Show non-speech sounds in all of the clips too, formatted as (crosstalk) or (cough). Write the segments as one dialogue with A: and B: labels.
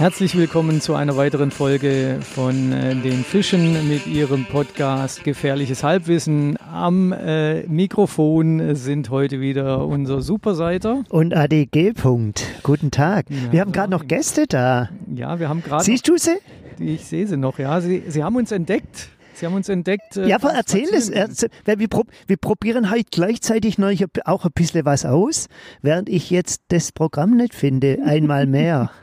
A: Herzlich willkommen zu einer weiteren Folge von äh, den Fischen mit ihrem Podcast Gefährliches Halbwissen. Am äh, Mikrofon sind heute wieder unser Superseiter.
B: Und ADG. -Punkt. Guten Tag.
A: Ja,
B: wir haben gerade noch Gäste da.
A: Ja, wir haben gerade.
B: Siehst du sie?
A: Ich sehe sie noch, ja. Sie, sie haben uns entdeckt. Sie haben uns entdeckt.
B: Äh, ja, aber erzähl es. Erzähl, weil wir, prob wir probieren halt gleichzeitig noch auch ein bisschen was aus, während ich jetzt das Programm nicht finde. Einmal mehr. (laughs)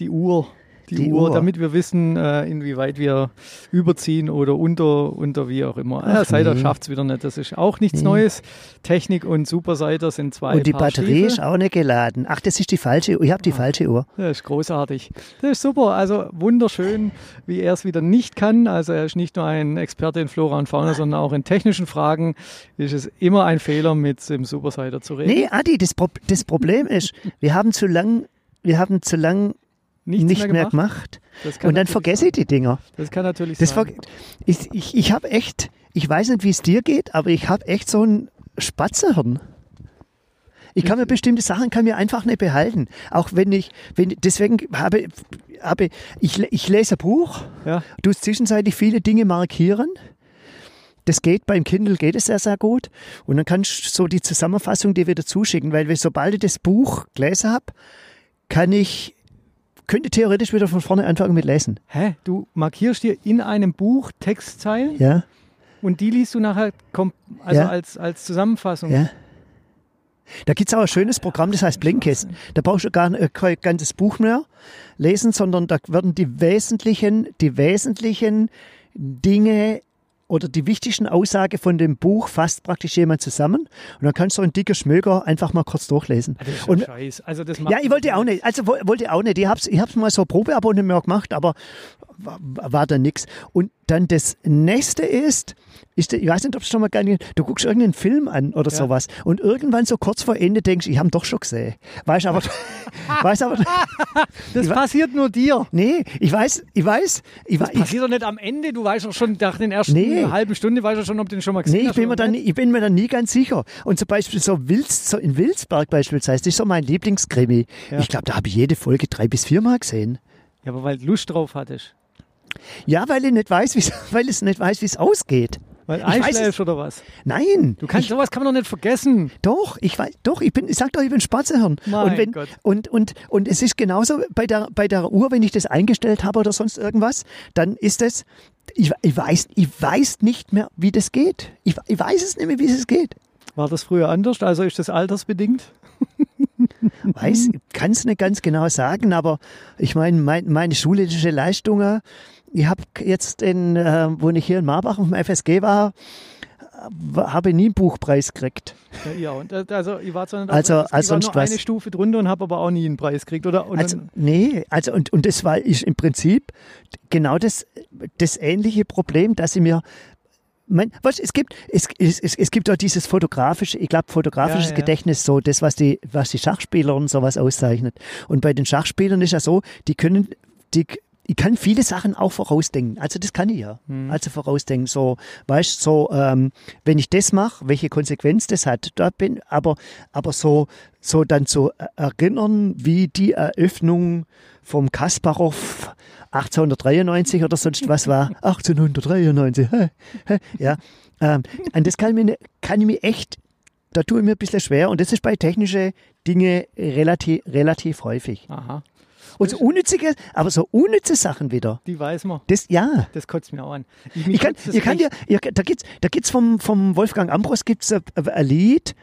A: die Uhr. Die, die Uhr, Uhr, damit wir wissen, äh, inwieweit wir überziehen oder unter, unter wie auch immer. Ach, ja, Seiter nee. schafft es wieder nicht. Das ist auch nichts nee. Neues. Technik und Superseiter sind zwei.
B: Und die Batterie
A: Stiefel.
B: ist auch nicht geladen. Ach, das ist die falsche Uhr. Ich habe die ah, falsche Uhr.
A: Das ist großartig. Das ist super. Also wunderschön, wie er es wieder nicht kann. Also er ist nicht nur ein Experte in Flora und Fauna, sondern auch in technischen Fragen ist es immer ein Fehler, mit dem Superseiter zu reden.
B: Nee, Adi, das, Pro das Problem ist, wir haben zu lang, wir haben zu lang Nichts nicht mehr gemacht. Mehr gemacht. Und dann vergesse ich die Dinger.
A: Das kann natürlich
B: das
A: sein.
B: Ich, ich, ich habe echt, ich weiß nicht, wie es dir geht, aber ich habe echt so ein Spatzerhirn. Ich kann mir bestimmte Sachen kann mir einfach nicht behalten. Auch wenn ich, wenn, deswegen habe, habe ich, ich lese ein Buch, ja. du zwischenzeitlich viele Dinge markieren. Das geht beim Kindle geht es sehr, sehr gut. Und dann kannst du so die Zusammenfassung dir wieder zuschicken, weil sobald ich das Buch gelesen habe, kann ich könnte theoretisch wieder von vorne anfangen mit Lesen.
A: Hä? Du markierst dir in einem Buch Textzeilen?
B: Ja.
A: Und die liest du nachher also ja. als, als Zusammenfassung?
B: Ja. Da gibt es auch ein schönes Programm, das heißt Blinkist. Da brauchst du gar kein ganzes Buch mehr lesen, sondern da werden die wesentlichen, die wesentlichen Dinge oder die wichtigsten Aussage von dem Buch fasst praktisch jemand zusammen und dann kannst du ein dicker Schmöger einfach mal kurz durchlesen.
A: Das ist
B: und,
A: Scheiß. Also das
B: ja, ich wollte auch nicht. Also wollte auch nicht. Ich hab's, ich hab's mal so Probeabonnement gemacht, aber war, war da nichts. Und dann das nächste ist, ist, ich weiß nicht, ob es schon mal gar nicht, du guckst irgendeinen Film an oder ja. sowas und irgendwann so kurz vor Ende denkst, ich habe doch schon gesehen. Weißt aber, (laughs) weiß aber,
A: das passiert nur dir.
B: Nee, ich weiß, ich weiß, ich
A: das
B: weiß.
A: passiert doch nicht am Ende, du weißt doch schon nach den ersten nee. halben Stunde, weißt du schon, ob du den schon mal gesehen
B: nee, ich
A: hast.
B: Bin mir dann, ich bin mir dann nie ganz sicher. Und zum Beispiel so, Wilz, so in Wilsberg beispielsweise, das ist so mein Lieblingskrimi. Ja. Ich glaube, da habe ich jede Folge drei bis viermal gesehen.
A: Ja, aber weil du Lust drauf hattest.
B: Ja, weil ich nicht weiß, (laughs) weil es nicht weiß, wie es ausgeht.
A: Weil einschläfst oder was?
B: Nein.
A: Du kannst, ich, sowas kann man doch nicht vergessen.
B: Doch, ich weiß, doch, ich bin, ich sag doch, ich bin Spatzehirn.
A: Mein
B: und, wenn,
A: Gott.
B: und, und, und es ist genauso bei der, bei der Uhr, wenn ich das eingestellt habe oder sonst irgendwas, dann ist es, ich, ich, weiß, ich weiß nicht mehr, wie das geht. Ich, ich weiß es nicht mehr, wie es geht.
A: War das früher anders? Also ist das altersbedingt? (laughs)
B: Weiß, kann es nicht ganz genau sagen, aber ich meine, mein, meine schulische Leistungen, ich habe jetzt, in, äh, wo ich hier in Marbach auf dem FSG war, habe nie einen Buchpreis gekriegt.
A: Ja, und äh, also ich war zwar
B: also,
A: also war nur
B: was,
A: eine Stufe drunter und habe aber auch nie einen Preis gekriegt, oder? Und
B: also, nee, also und, und das war ich im Prinzip genau das, das ähnliche Problem, dass ich mir mein, was, es gibt, es, es, es gibt auch dieses fotografische, ich glaube, fotografisches ja, ja. Gedächtnis, so das, was die, was die Schachspieler und sowas auszeichnet. Und bei den Schachspielern ist ja so, die können, die, ich kann viele Sachen auch vorausdenken. Also das kann ich ja. Mhm. Also vorausdenken. So, weißt so, ähm, wenn ich das mache, welche Konsequenz das hat. Da bin, aber, aber so, so dann zu erinnern, wie die Eröffnung vom Kasparov 1893 oder sonst was war. (laughs) 1893. ja. Ähm, und das kann ich, mir, kann ich mir echt, da tue ich mir ein bisschen schwer. Und das ist bei technischen Dingen relativ, relativ häufig.
A: Aha.
B: Und so unnützige, aber so unnütze Sachen wieder.
A: Die weiß man.
B: Das, ja.
A: Das kotzt mir auch an.
B: Ich, ich kann, ihr kann dir, ihr, da gibt's, da gibt's vom, vom Wolfgang Ambros gibt's ein, ein Lied,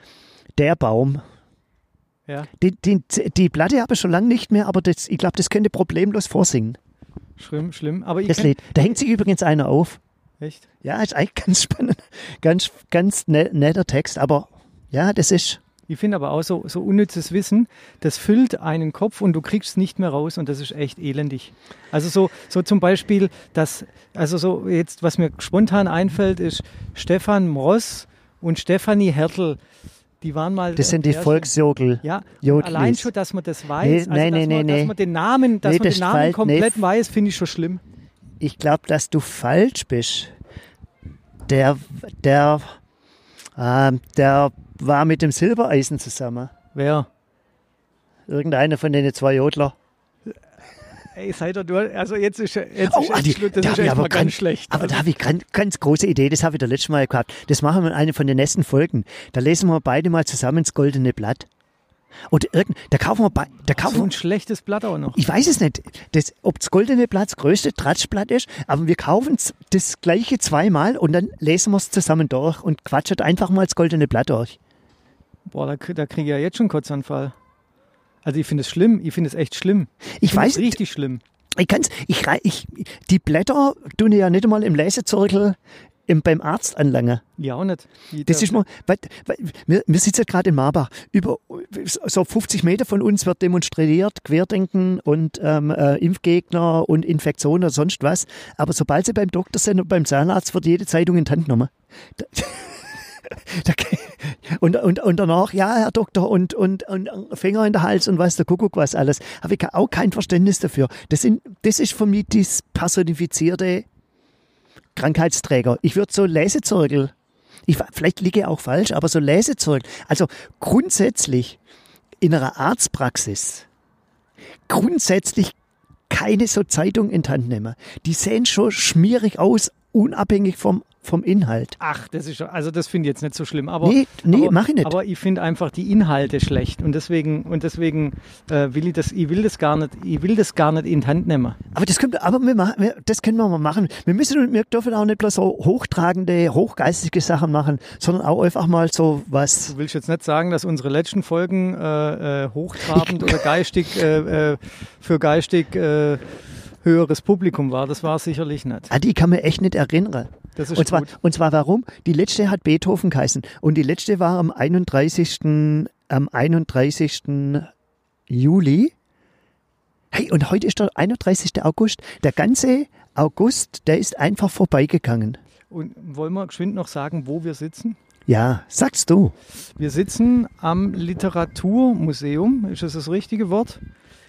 B: Der Baum.
A: Ja.
B: Die, die, die Platte habe ich schon lange nicht mehr, aber das, ich glaube, das könnte problemlos vorsingen.
A: Schlimm, schlimm. Aber
B: das Lied. Da hängt sich übrigens einer auf.
A: Echt?
B: Ja, ist eigentlich ganz spannend. (laughs) Ganz, ganz ne, netter Text, aber ja, das ist.
A: Ich finde aber auch so, so unnützes Wissen, das füllt einen Kopf und du kriegst es nicht mehr raus und das ist echt elendig. Also so, so zum Beispiel, das, also so jetzt, was mir spontan einfällt, ist Stefan Mross und Stefanie Hertel. Die waren mal.
B: Das sind die Volksjodel.
A: Ja, allein schon, dass man das weiß.
B: Nee,
A: also,
B: nein,
A: dass,
B: nee,
A: man,
B: nee,
A: dass man den Namen, dass
B: nee,
A: man den Namen komplett
B: nee.
A: weiß, finde ich schon schlimm.
B: Ich glaube, dass du falsch bist. Der, der, äh, der war mit dem Silbereisen zusammen.
A: Wer?
B: Irgendeiner von den zwei Jodler.
A: ey, seid ihr durch? Also jetzt ist jetzt
B: Oh,
A: ist
B: Adi,
A: schlimm, das
B: da
A: ist echt
B: aber
A: mal ganz
B: ganz-
A: schlecht.
B: Aber
A: Also,
B: da habe ich ganz, ganz große Idee, das habe ich das letzte Mal gehabt. Das machen wir in einer von den nächsten Folgen. Da lesen wir beide mal zusammen das Goldene Blatt. Oder irgend, da kaufen wir, bei, da kaufen
A: so ein schlechtes Blatt auch noch.
B: Ich weiß es nicht, das, ob das Goldene Blatt das größte Tratschblatt ist, aber wir kaufen das gleiche zweimal und dann lesen wir es zusammen durch und quatschen einfach mal das Goldene Blatt durch.
A: Boah, da, da kriege ich ja jetzt schon Kurzanfall. Also ich finde es schlimm, ich finde es echt schlimm.
B: Ich
A: finde
B: weiß,
A: richtig schlimm.
B: ich kann's, ich, ich, die Blätter tun ich ja nicht einmal im Lesezirkel im, beim Arzt anlangen.
A: Ja, auch nicht. Die-
B: Das
A: da-
B: ist mal, weil, weil, wir, wir sitzen gerade in Marbach. Über so 50 Meter von uns wird demonstriert, Querdenken und ähm, äh, Impfgegner und Infektionen und sonst was. Aber sobald sie beim Doktor sind und beim Zahnarzt, wird jede Zeitung in die Hand genommen. Da, (laughs) und, und, und danach, ja, Herr Doktor, und, und, und Finger in der Hals und weiß der Kuckuck was alles. Habe ich auch kein Verständnis dafür. Das, sind, das ist für mich das personifizierte Krankheitsträger. Ich würde so Lesezirkel ich, vielleicht liege ich auch falsch, aber so Lesezeug. Also grundsätzlich in einer Arztpraxis grundsätzlich keine so Zeitung in die Hand nehmen. Die sehen schon schmierig aus, unabhängig vom, vom Inhalt.
A: Ach, das ist schon- also das finde ich jetzt nicht so schlimm. Aber,
B: Nee, nee,
A: aber,
B: mach ich nicht.
A: Aber ich finde einfach die Inhalte schlecht und deswegen und deswegen äh, will ich das, ich will das gar nicht, ich will das gar nicht in die Hand nehmen.
B: Aber das können, aber wir machen, wir, das können wir mal machen. Wir müssen, wir dürfen auch nicht bloß so hochtragende, hochgeistige Sachen machen, sondern auch einfach mal so was.
A: Du willst jetzt nicht sagen, dass unsere letzten Folgen äh, äh, hochtrabend (laughs) oder geistig äh, äh, für geistig äh, höheres Publikum war. Das war sicherlich nicht.
B: Ah, die kann man echt nicht erinnern.
A: Das ist
B: Und zwar,
A: gut.
B: und zwar warum? Die letzte hat Beethoven geheißen. Und die letzte war am 31. Am 31. Juli. Hey, und heute ist der 31. August. Der ganze August, der ist einfach vorbeigegangen.
A: Und wollen wir geschwind noch sagen, wo wir sitzen?
B: Ja, sagst du.
A: Wir sitzen am Literaturmuseum. Ist das das richtige Wort?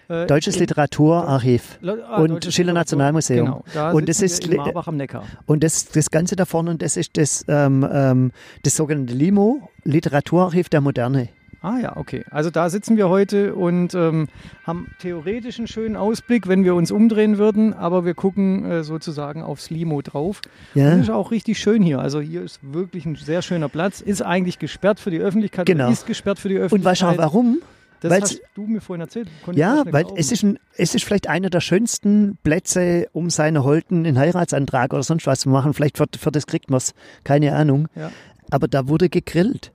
A: Äh,
B: Deutsches
A: in-
B: Literaturarchiv.
A: Lo- ah,
B: und
A: Deutsches
B: Schiller Nationalmuseum.
A: Genau, da
B: Und das ist
A: Marbach am Neckar.
B: Und das, das Ganze da vorne, das ist das, ähm, ähm, das sogenannte LIMO, Literaturarchiv der Moderne.
A: Ah ja, okay. Also da sitzen wir heute und ähm, haben theoretisch einen schönen Ausblick, wenn wir uns umdrehen würden, aber wir gucken äh, sozusagen aufs Limo drauf.
B: Ja.
A: Und ist auch richtig schön hier. Also hier ist wirklich ein sehr schöner Platz. Ist eigentlich gesperrt für die Öffentlichkeit.
B: Genau.
A: Ist gesperrt für die
B: Und
A: Öffentlichkeit.
B: weißt du auch warum?
A: Das
B: weil's-
A: hast du mir vorhin erzählt.
B: Ja, weil
A: glauben.
B: es ist, ein, es ist vielleicht einer der schönsten Plätze, um seine Holden einen Heiratsantrag oder sonst was zu machen. Vielleicht für, für das kriegt man es, keine Ahnung.
A: Ja.
B: Aber da wurde gegrillt.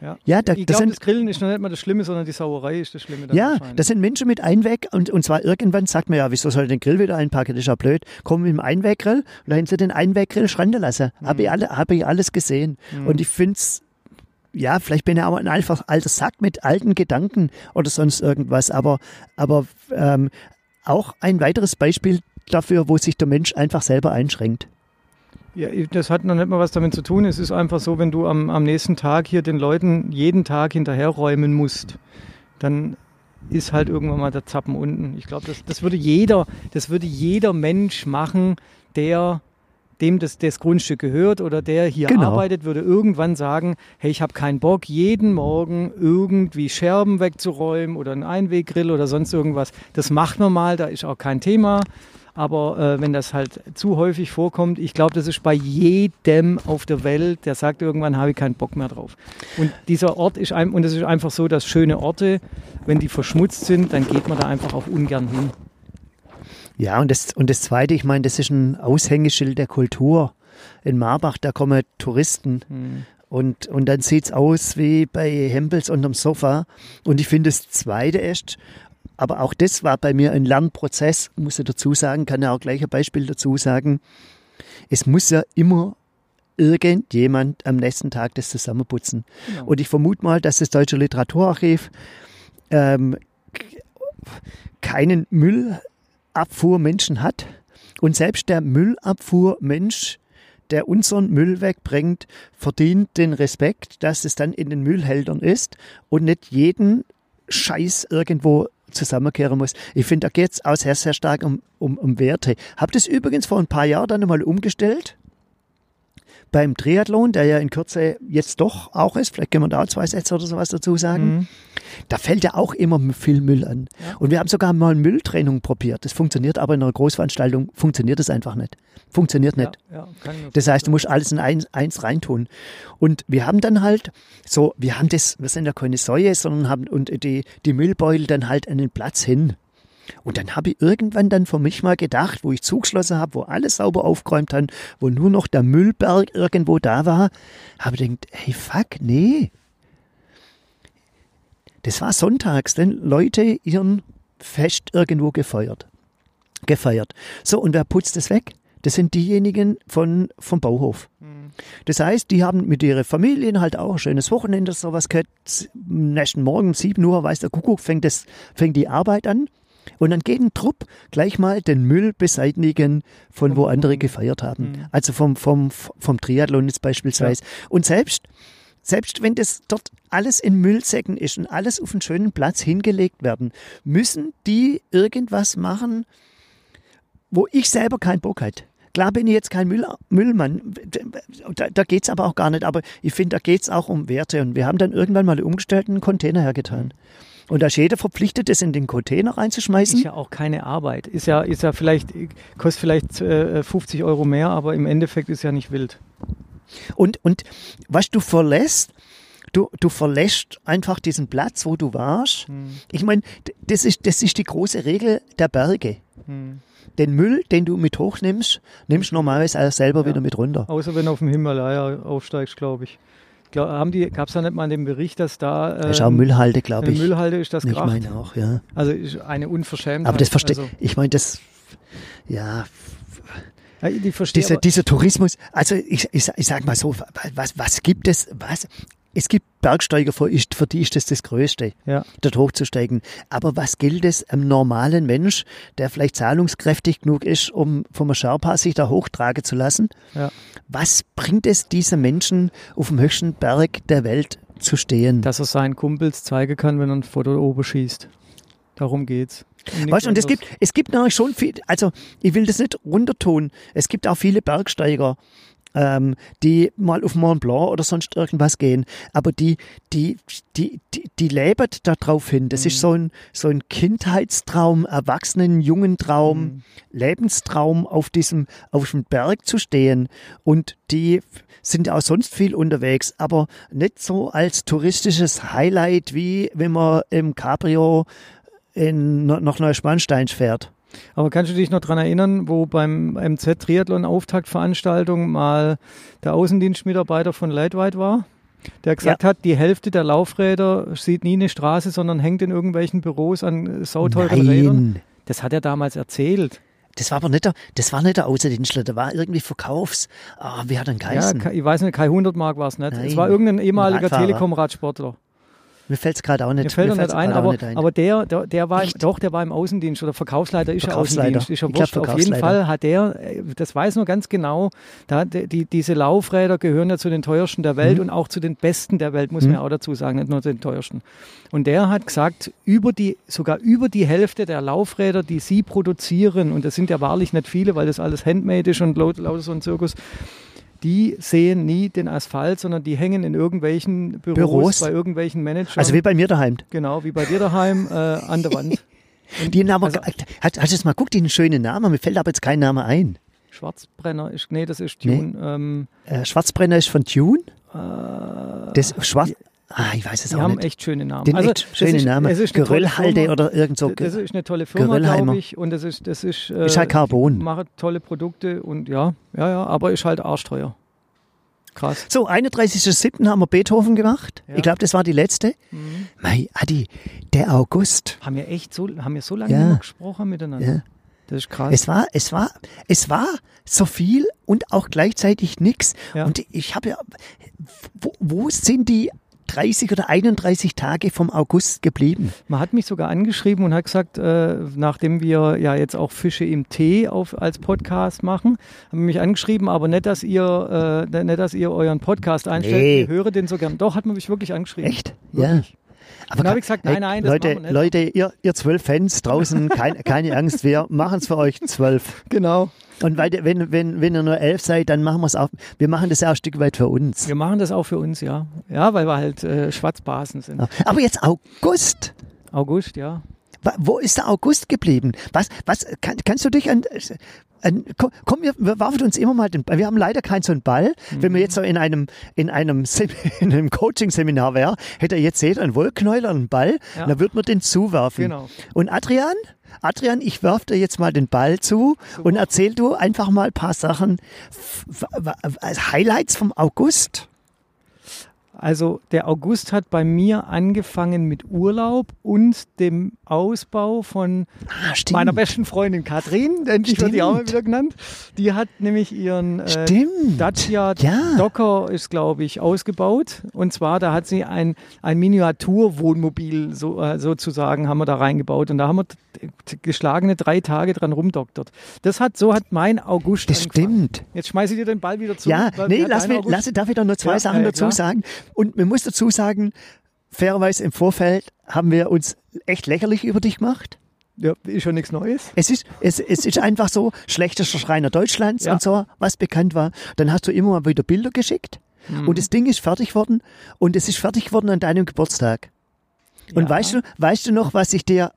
A: Ja.
B: Ja, da,
A: ich
B: das
A: glaube,
B: sind,
A: das Grillen ist noch nicht mal das Schlimme, sondern die Sauerei ist das Schlimme. Dann
B: ja, das sind Menschen mit Einweg und, und zwar irgendwann sagt man ja, wieso soll ich den Grill wieder einpacken, das ist ja blöd. Kommen mit dem Einweggrill und da haben sie den Einweggrill schrennen lassen. Habe ich, alle, hab ich alles gesehen. Und ich finde es, ja, vielleicht bin ich aber ein einfach alter Sack mit alten Gedanken oder sonst irgendwas, aber, aber ähm, auch ein weiteres Beispiel dafür, wo sich der Mensch einfach selber einschränkt.
A: Ja, das hat noch nicht mal was damit zu tun. Es ist einfach so, wenn du am, am nächsten Tag hier den Leuten jeden Tag hinterherräumen musst, dann ist halt irgendwann mal der Zappen unten. Ich glaube, das, das würde jeder, das würde jeder Mensch machen, der dem das, das Grundstück gehört oder der hier
B: Genau.
A: arbeitet, würde irgendwann sagen, hey, ich habe keinen Bock, jeden Morgen irgendwie Scherben wegzuräumen oder einen Einweggrill oder sonst irgendwas. Das macht man mal, da ist auch kein Thema. Aber äh, wenn das halt zu häufig vorkommt, ich glaube, das ist bei jedem auf der Welt, der sagt irgendwann, habe ich keinen Bock mehr drauf. Und dieser Ort ist ein, und es ist einfach so, dass schöne Orte, wenn die verschmutzt sind, dann geht man da einfach auch ungern hin.
B: Ja, und das, und das Zweite, ich meine, das ist ein Aushängeschild der Kultur. In Marbach, da kommen Touristen
A: Hm.
B: und, und dann sieht's aus wie bei Hempels unterm Sofa. Und ich finde das Zweite erst, aber auch das war bei mir ein Lernprozess, muss ich dazu sagen, kann ja auch gleich ein Beispiel dazu sagen. Es muss ja immer irgendjemand am nächsten Tag das zusammenputzen.
A: Genau.
B: Und ich vermute mal, dass das Deutsche Literaturarchiv ähm, keinen Müllabfuhrmenschen hat. Und selbst der Müllabfuhrmensch, der unseren Müll wegbringt, verdient den Respekt, dass es dann in den Müllhäldern ist und nicht jeden Scheiß irgendwo zusammenkehren muss. Ich finde, da geht es auch sehr, sehr stark um, um, um Werte. Hab das übrigens vor ein paar Jahren dann einmal umgestellt. Beim Triathlon, der ja in Kürze jetzt doch auch ist, vielleicht können wir da zwei Sätze oder sowas dazu sagen,
A: Mhm.
B: da fällt ja auch immer viel Müll an. Und wir haben sogar mal Mülltrennung probiert. Das funktioniert aber in einer Großveranstaltung, funktioniert das einfach nicht. Funktioniert nicht.
A: Ja, ja,
B: Das heißt, du musst alles in eins, eins reintun. Und wir haben dann halt so, wir haben das, wir sind ja keine Säue, sondern haben und die, die Müllbeutel dann halt an den Platz hin. Und dann habe ich irgendwann dann für mich mal gedacht, wo ich zugeschlossen habe, wo alles sauber aufgeräumt haben, wo nur noch der Müllberg irgendwo da war, habe ich gedacht, hey fuck, nee. Das war sonntags, denn Leute ihren Fest irgendwo gefeiert. Gefeiert. So, und wer putzt das weg? Das sind diejenigen von, vom Bauhof. Das heißt, die haben mit ihren Familien halt auch ein schönes Wochenende, sowas gehabt. Am nächsten Morgen um 7 Uhr, weiß der Kuckuck, fängt, das, fängt die Arbeit an. Und dann geht ein Trupp gleich mal den Müll beseitigen, von wo andere gefeiert haben. Also vom, vom, vom Triathlon jetzt beispielsweise. Und selbst, selbst wenn das dort alles in Müllsäcken ist und alles auf einen schönen Platz hingelegt werden, müssen die irgendwas machen, wo ich selber keinen Bock hätte. Klar bin ich jetzt kein Müll, Müllmann, da, da geht es aber auch gar nicht, aber ich finde, da geht es auch um Werte und wir haben dann irgendwann mal umgestellt einen Container hergetan. Und da ist jeder verpflichtet, das in den Container reinzuschmeißen.
A: Ist ja auch keine Arbeit. Ist ja, ist ja vielleicht, kostet vielleicht äh, 50 Euro mehr, aber im Endeffekt ist ja nicht wild.
B: Und, und was du verlässt, du, du verlässt einfach diesen Platz, wo du warst.
A: Hm.
B: Ich meine, das ist, das ist die große Regel der Berge.
A: Hm.
B: Den Müll, den du mit hochnimmst, nimmst du normalerweise auch selber
A: Ja.
B: wieder mit runter.
A: Außer wenn du auf dem Himalaya aufsteigst, glaube ich. Haben die, gab es da nicht mal den Bericht, dass da
B: Da ist auch
A: ähm,
B: Müllhalde, glaube ich.
A: Müllhalde ist das
B: ich
A: Gracht?
B: meine auch, ja.
A: Also eine Unverschämtheit.
B: Aber das verstehe
A: also,
B: ich. meine, das, ja,
A: ja, die verstehe
B: dieser, dieser Tourismus, also ich, ich, ich sag mal so, was, was gibt es, was, es gibt Bergsteiger, für, ist- für die ist das das Größte,
A: Ja.
B: dort hochzusteigen. Aber was gilt es einem normalen Mensch, der vielleicht zahlungskräftig genug ist, um vom Sherpa sich da hochtragen zu lassen?
A: Ja.
B: Was bringt es diesen Menschen auf dem höchsten Berg der Welt zu stehen?
A: dass er seinen Kumpels zeigen kann, wenn er ein Foto oben schießt. Darum geht's. nichts
B: Weißt du, und es gibt, es gibt natürlich schon viel, also ich will das nicht runtertun. Es gibt auch viele Bergsteiger, ähm, die mal auf Mont Blanc oder sonst irgendwas gehen, aber die, die, die, die, die leben darauf hin. Das ist so ein, so ein Kindheitstraum, Erwachsenen, jungen Traum,
A: Mhm.
B: Lebenstraum, auf diesem, auf dem Berg zu stehen. Und die sind auch sonst viel unterwegs, aber nicht so als touristisches Highlight, wie wenn man im Cabrio in, nach Neuschwanstein fährt.
A: Aber kannst du dich noch daran erinnern, wo beim MZ Triathlon Auftaktveranstaltung mal der Außendienstmitarbeiter von Lightweight war? Der gesagt hat, die Hälfte der Laufräder sieht nie eine Straße, sondern hängt in irgendwelchen Büros an sauteuren Rädern.
B: Nein,
A: Das hat er damals erzählt.
B: das war aber nicht der, das war nicht der Außendienstler, der war irgendwie Verkaufs. Ah, wie hat er denn
A: Ja,
B: geheißen?
A: ke- ich weiß nicht, kein 100 Mark war es nicht. Es war irgendein ehemaliger. Telekom-Radsportler.
B: Mir fällt es gerade auch nicht,
A: Mir fällt
B: fällt's
A: nicht ein, aber,
B: nicht ein.
A: aber der, der, der war, im, doch, der war im Außendienst oder Verkaufsleiter ist er
B: Verkaufsleiter.
A: Außendienst, ist
B: glaub,
A: wurscht. Auf jeden. Fall hat der, das weiß nur ganz genau, da die, diese Laufräder gehören ja zu den teuersten der
B: Mhm.
A: Welt und auch zu den besten der Welt, muss man ja auch dazu sagen, nicht nur zu den teuersten. Und der hat gesagt, über die, sogar über die Hälfte der Laufräder, die sie produzieren, und das sind ja wahrlich nicht viele, weil das alles handmade ist und laut- lauter so ein Zirkus, die sehen nie den Asphalt, sondern die hängen in irgendwelchen Büros,
B: Büros?
A: bei irgendwelchen Managern.
B: also wie bei mir daheim.
A: Genau, wie bei dir daheim äh, an der Wand. (laughs)
B: Die Name,
A: Also-
B: hat, hast du jetzt mal guckt, die einen schönen Namen, mir fällt aber jetzt kein Name ein.
A: Schwarzbrenner ist, nee, das ist Tune. Ähm,
B: Äh, Schwarzbrenner ist von Tune.
A: äh,
B: Das Schwarz. Ah, ich weiß es
A: die
B: auch
A: haben
B: nicht.
A: echt schöne Namen.
B: Den
A: Also,
B: echt
A: ist-
B: Namen. Geröllhalde oder irgend so.
A: das ist eine tolle Firma, glaube ich. Und das ist, das ist, äh,
B: Ist halt Carbon.
A: Macht tolle Produkte und ja, ja, ja, aber ist halt arschteuer. Krass.
B: So, 31.07. haben wir Beethoven gemacht.
A: Ja.
B: Ich glaube, das war die letzte.
A: Mhm.
B: Mei, Adi, der August.
A: Haben wir echt so, haben wir so lange
B: Ja.
A: gesprochen miteinander.
B: Ja.
A: Das ist krass.
B: Es war, es war, es war so viel und auch gleichzeitig nichts.
A: Ja.
B: Und ich habe ja, wo, wo sind die 30 oder 31 Tage vom August geblieben?
A: Man hat mich sogar angeschrieben und hat gesagt, äh, nachdem wir ja jetzt auch Fische im Tee auf, als Podcast machen, haben mich angeschrieben, aber nicht, dass ihr, äh, nicht, dass ihr euren Podcast einstellt.
B: Nee.
A: Ich höre den so gern. Doch, hat man mich wirklich angeschrieben.
B: Echt?
A: Wirklich.
B: Ja. Aber
A: Dann habe ich gesagt, nein, nein, das
B: Leute. Leute, ihr, ihr zwölf Fans draußen, kein, (laughs) keine Angst, wir machen es für euch zwölf.
A: Genau.
B: Und weil, wenn, wenn, wenn ihr nur elf seid, dann machen wir es auch. Wir machen das ja auch ein Stück weit für uns.
A: Wir machen das auch für uns, ja. Ja, weil wir halt äh, Schwarzbasen sind.
B: Aber jetzt August.
A: August, ja.
B: Wo ist der August geblieben? Was, was, kann, kannst du dich an, an komm, wir, wir werfen uns immer mal den Ball. Wir haben leider keinen so einen Ball. Mhm. Wenn wir jetzt so in einem, in einem, (laughs) in einem Coaching-Seminar wäre, hätte jetzt jeder einen Wollknäuler, einen Ball, ja. dann würde man den zuwerfen. Genau. Und Adrian? Adrian, ich werfe dir jetzt mal den Ball zu und erzähl du einfach mal ein paar Sachen, Highlights vom August.
A: Also der August hat bei mir angefangen mit Urlaub und dem Ausbau von ah, meiner besten Freundin Katrin, endlich wird die auch mal wieder genannt. Die hat nämlich ihren äh, Dacia ja. Docker ist glaube ich ausgebaut und zwar da hat sie ein ein Miniaturwohnmobil so, äh, sozusagen haben wir da reingebaut und da haben wir geschlagene drei Tage dran rumdoktert. Das hat so hat mein August
B: Das angefangen. stimmt.
A: Jetzt schmeiße ich dir den Ball wieder zu.
B: Ja, nee, lass, mir, lass, darf ich doch nur zwei ja, Sachen dazu klar. sagen. Und man muss dazu sagen, fairerweise im Vorfeld haben wir uns echt lächerlich über dich gemacht.
A: Ja, ist schon nichts Neues.
B: Es ist, es, es ist einfach so, schlechtester Schreiner Deutschlands ja. und so, was bekannt war. Dann hast du immer mal wieder Bilder geschickt mhm. und das Ding ist fertig worden und es ist fertig worden an deinem Geburtstag. Und ja. weißt du, weißt du noch, was ich dir,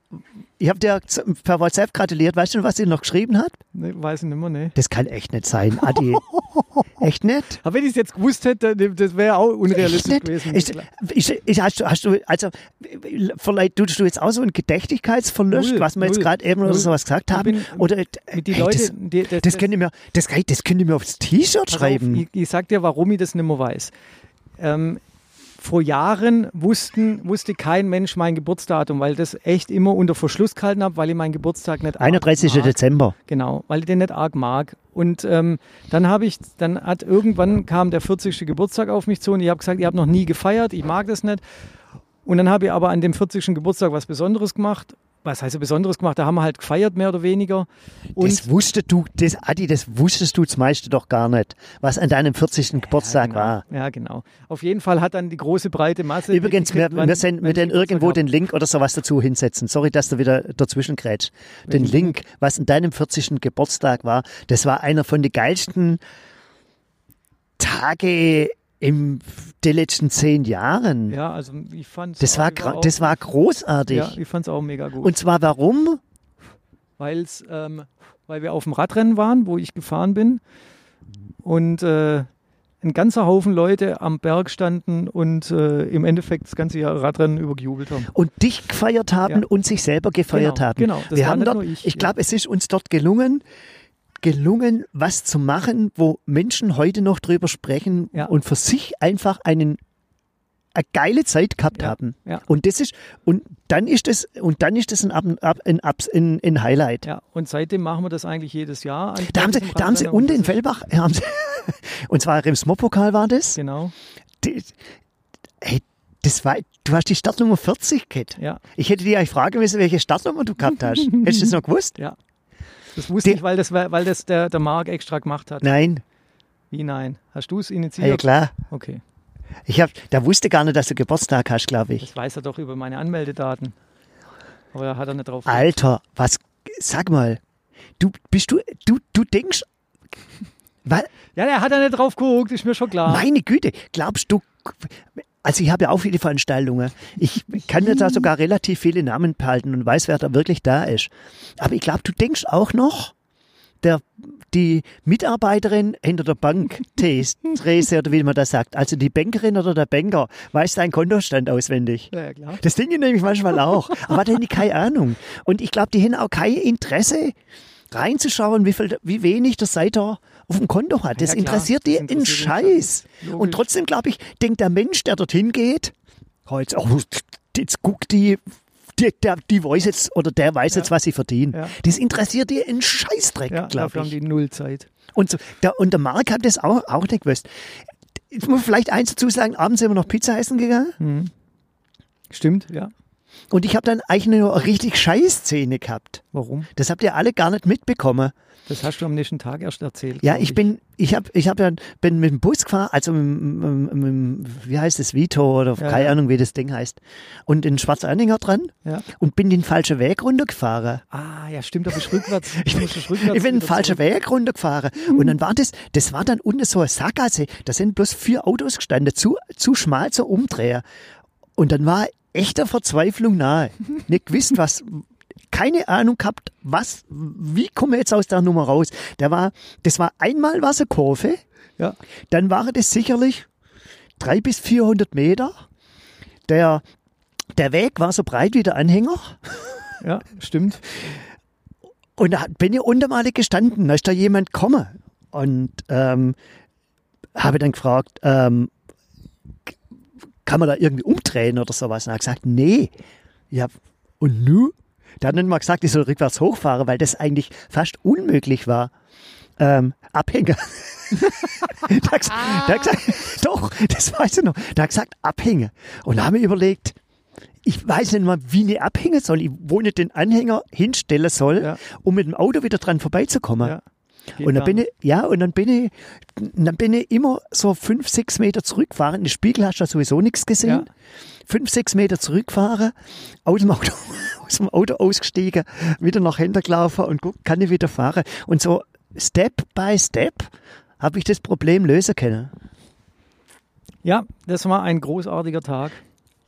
B: ich habe dir per WhatsApp gratuliert, weißt du, was sie noch geschrieben hat?
A: Nee, weiß ich nicht mehr, nee.
B: Das kann echt nicht sein, Adi. (laughs) echt nicht?
A: Aber wenn ich es jetzt gewusst hätte, das wäre auch unrealistisch gewesen.
B: Ich, ich, ich, hast, du, hast du, also, vielleicht tust du jetzt auch so ein Gedächtlichkeitsverlust, null, was wir jetzt gerade eben null. oder sowas gesagt haben. Bin, oder, die hey, Leute, das, die, das, das, könnt ihr mir, das, das könnt ihr mir aufs T-Shirt schreiben.
A: Auf, ich, ich sag dir, warum ich das nicht mehr weiß. Ähm, vor Jahren wussten, wusste kein Mensch mein Geburtsdatum, weil ich das echt immer unter Verschluss gehalten habe, weil ich meinen Geburtstag nicht
B: 31. Mag. Dezember.
A: Genau, weil ich den nicht arg mag. Und ähm, dann habe ich, dann hat irgendwann kam der 40. Geburtstag auf mich zu und ich habe gesagt, ich habe noch nie gefeiert, ich mag das nicht. Und dann habe ich aber an dem 40. Geburtstag was Besonderes gemacht was heißt so Besonderes gemacht? Da haben wir halt gefeiert, mehr oder weniger.
B: Und das wusstest du, das, Adi, das wusstest du das meiste doch gar nicht, was an deinem 40. Geburtstag
A: genau.
B: war.
A: Ja, genau. Auf jeden Fall hat dann die große breite Masse.
B: Übrigens, wir, wir, sind, wir den irgendwo den Link oder sowas dazu hinsetzen. Sorry, dass du wieder dazwischen grätsch. Den Link, was an deinem 40. Geburtstag war, das war einer von den geilsten Tage in den letzten zehn Jahren.
A: Ja, also ich fand
B: das war das war großartig. Ja,
A: ich fand es auch mega gut.
B: Und zwar warum?
A: Weil's, ähm, weil wir auf dem Radrennen waren, wo ich gefahren bin und äh, ein ganzer Haufen Leute am Berg standen und äh, im Endeffekt das ganze Jahr Radrennen übergejubelt haben.
B: Und dich gefeiert haben ja. und sich selber gefeiert
A: genau,
B: haben.
A: Genau,
B: das wir haben dort, ich. Ich glaube, es ist uns dort gelungen, gelungen, was zu machen, wo Menschen heute noch drüber sprechen ja. und für sich einfach einen eine geile Zeit gehabt
A: ja,
B: haben.
A: Ja.
B: Und das ist, und dann ist das, und dann ist das ein, ein, ein, ein, Highlight.
A: Ja, und seitdem machen wir das eigentlich jedes Jahr.
B: Da haben sie, da haben sie und in Fellbach, (laughs) haben sie, und zwar im Smop-Pokal war das.
A: Genau.
B: Die, hey, das war, du hast die Startnummer 40, Kit.
A: Ja.
B: Ich hätte dich eigentlich fragen müssen, welche Startnummer du gehabt hast. Hättest du das noch gewusst?
A: Ja. Das wusste Die, ich, weil das, weil das der, der Marc extra gemacht hat.
B: Nein.
A: Wie nein? Hast du es initiiert?
B: Ja, klar.
A: Okay.
B: Ich hab, der wusste gar nicht, dass du Geburtstag hast, glaube ich.
A: Das weiß er doch über meine Anmeldedaten. Aber da hat er nicht drauf.
B: Alter, was, sag mal, du bist du, du, du denkst,
A: weil, ja, der hat er nicht drauf geguckt, ist mir schon klar.
B: Meine Güte, glaubst du, also ich habe ja auch viele Veranstaltungen. Ich kann jetzt da sogar relativ viele Namen behalten und weiß, wer da wirklich da ist. Aber ich glaube, du denkst auch noch, der, die Mitarbeiterin hinter der Bank, Trese (laughs) oder wie man das sagt, also die Bankerin oder der Banker, weiß deinen Kontostand auswendig.
A: Ja, klar.
B: Das Ding nehme ich manchmal auch. (laughs) Aber da haben die keine Ahnung. Und ich glaube, die haben auch kein Interesse, reinzuschauen, wie, viel, wie wenig der Seiter auf dem Konto hat. Das ja, interessiert dir einen Scheiß. Und trotzdem, glaube ich, denkt der Mensch, der dorthin geht, heute, oh, jetzt guckt die, die, der, die weiß jetzt oder der weiß ja. jetzt, was sie verdienen. Ja. Das interessiert dir einen Scheißdreck, ja, glaube ich.
A: haben die Nullzeit.
B: Und, so, der, und der Marc hat das auch, auch nicht gewusst. Jetzt muss vielleicht eins dazu sagen, abends sind wir noch Pizza essen gegangen.
A: Mhm. Stimmt, ja.
B: Und ich habe dann eigentlich eine richtig scheiß Szene gehabt.
A: Warum?
B: Das habt ihr alle gar nicht mitbekommen.
A: Das hast du am nächsten Tag erst erzählt.
B: Ja, ich bin, ich habe, ich habe dann bin mit dem Bus gefahren, also mit, mit, mit, wie heißt es, Vito oder
A: Ja,
B: keine
A: ja.
B: Ahnung, wie das Ding heißt, und in Schwarzerdinger dran
A: Ja.
B: und bin den falschen Weg runtergefahren.
A: Ah, ja, stimmt, aber ich rückwärts. (laughs) Ich, muss rückwärts
B: Ich bin den falschen. Weg runtergefahren. Und dann war das, das war dann unten so eine Sackgasse. Da sind bloß vier Autos gestanden, zu, zu schmal zur Umdrehen. Und dann war echter Verzweiflung nahe. Nicht gewusst, was, keine Ahnung gehabt, was, wie komme ich jetzt aus der Nummer raus? Der war, das war einmal was eine Kurve,
A: Ja.
B: dann war das sicherlich drei bis 400 Meter. Der, der Weg war so breit wie der Anhänger. (laughs)
A: ja, stimmt.
B: Und da bin ich untermalig gestanden, da ist da jemand gekommen und ähm, habe dann gefragt, ähm, kann man da irgendwie umdrehen oder sowas? Und er hat gesagt, nee. Ja, und nu? Der hat dann mal gesagt, ich soll rückwärts hochfahren, weil das eigentlich fast unmöglich war. Ähm, Abhänger. (laughs) der, hat, gesagt- doch, das weiß ich noch. Der hat gesagt, Abhänge. Und da haben wir überlegt, ich weiß nicht mal, wie ich abhängen soll. Ich, wo ich den Anhänger hinstellen soll,
A: Ja.
B: um mit dem Auto wieder dran vorbeizukommen.
A: Ja. Geht
B: Und dann bin ich, ja, und dann bin ich, dann bin ich immer so fünf, sechs Meter zurückgefahren. In den Spiegel hast du ja sowieso nichts gesehen.
A: Ja.
B: Fünf, sechs Meter zurückfahren, aus dem Auto, (laughs) aus dem Auto ausgestiegen, wieder nach hinten gelaufen und guck, kann ich wieder fahren. Und so Step by Step habe ich das Problem lösen können.
A: Ja, das war ein großartiger Tag.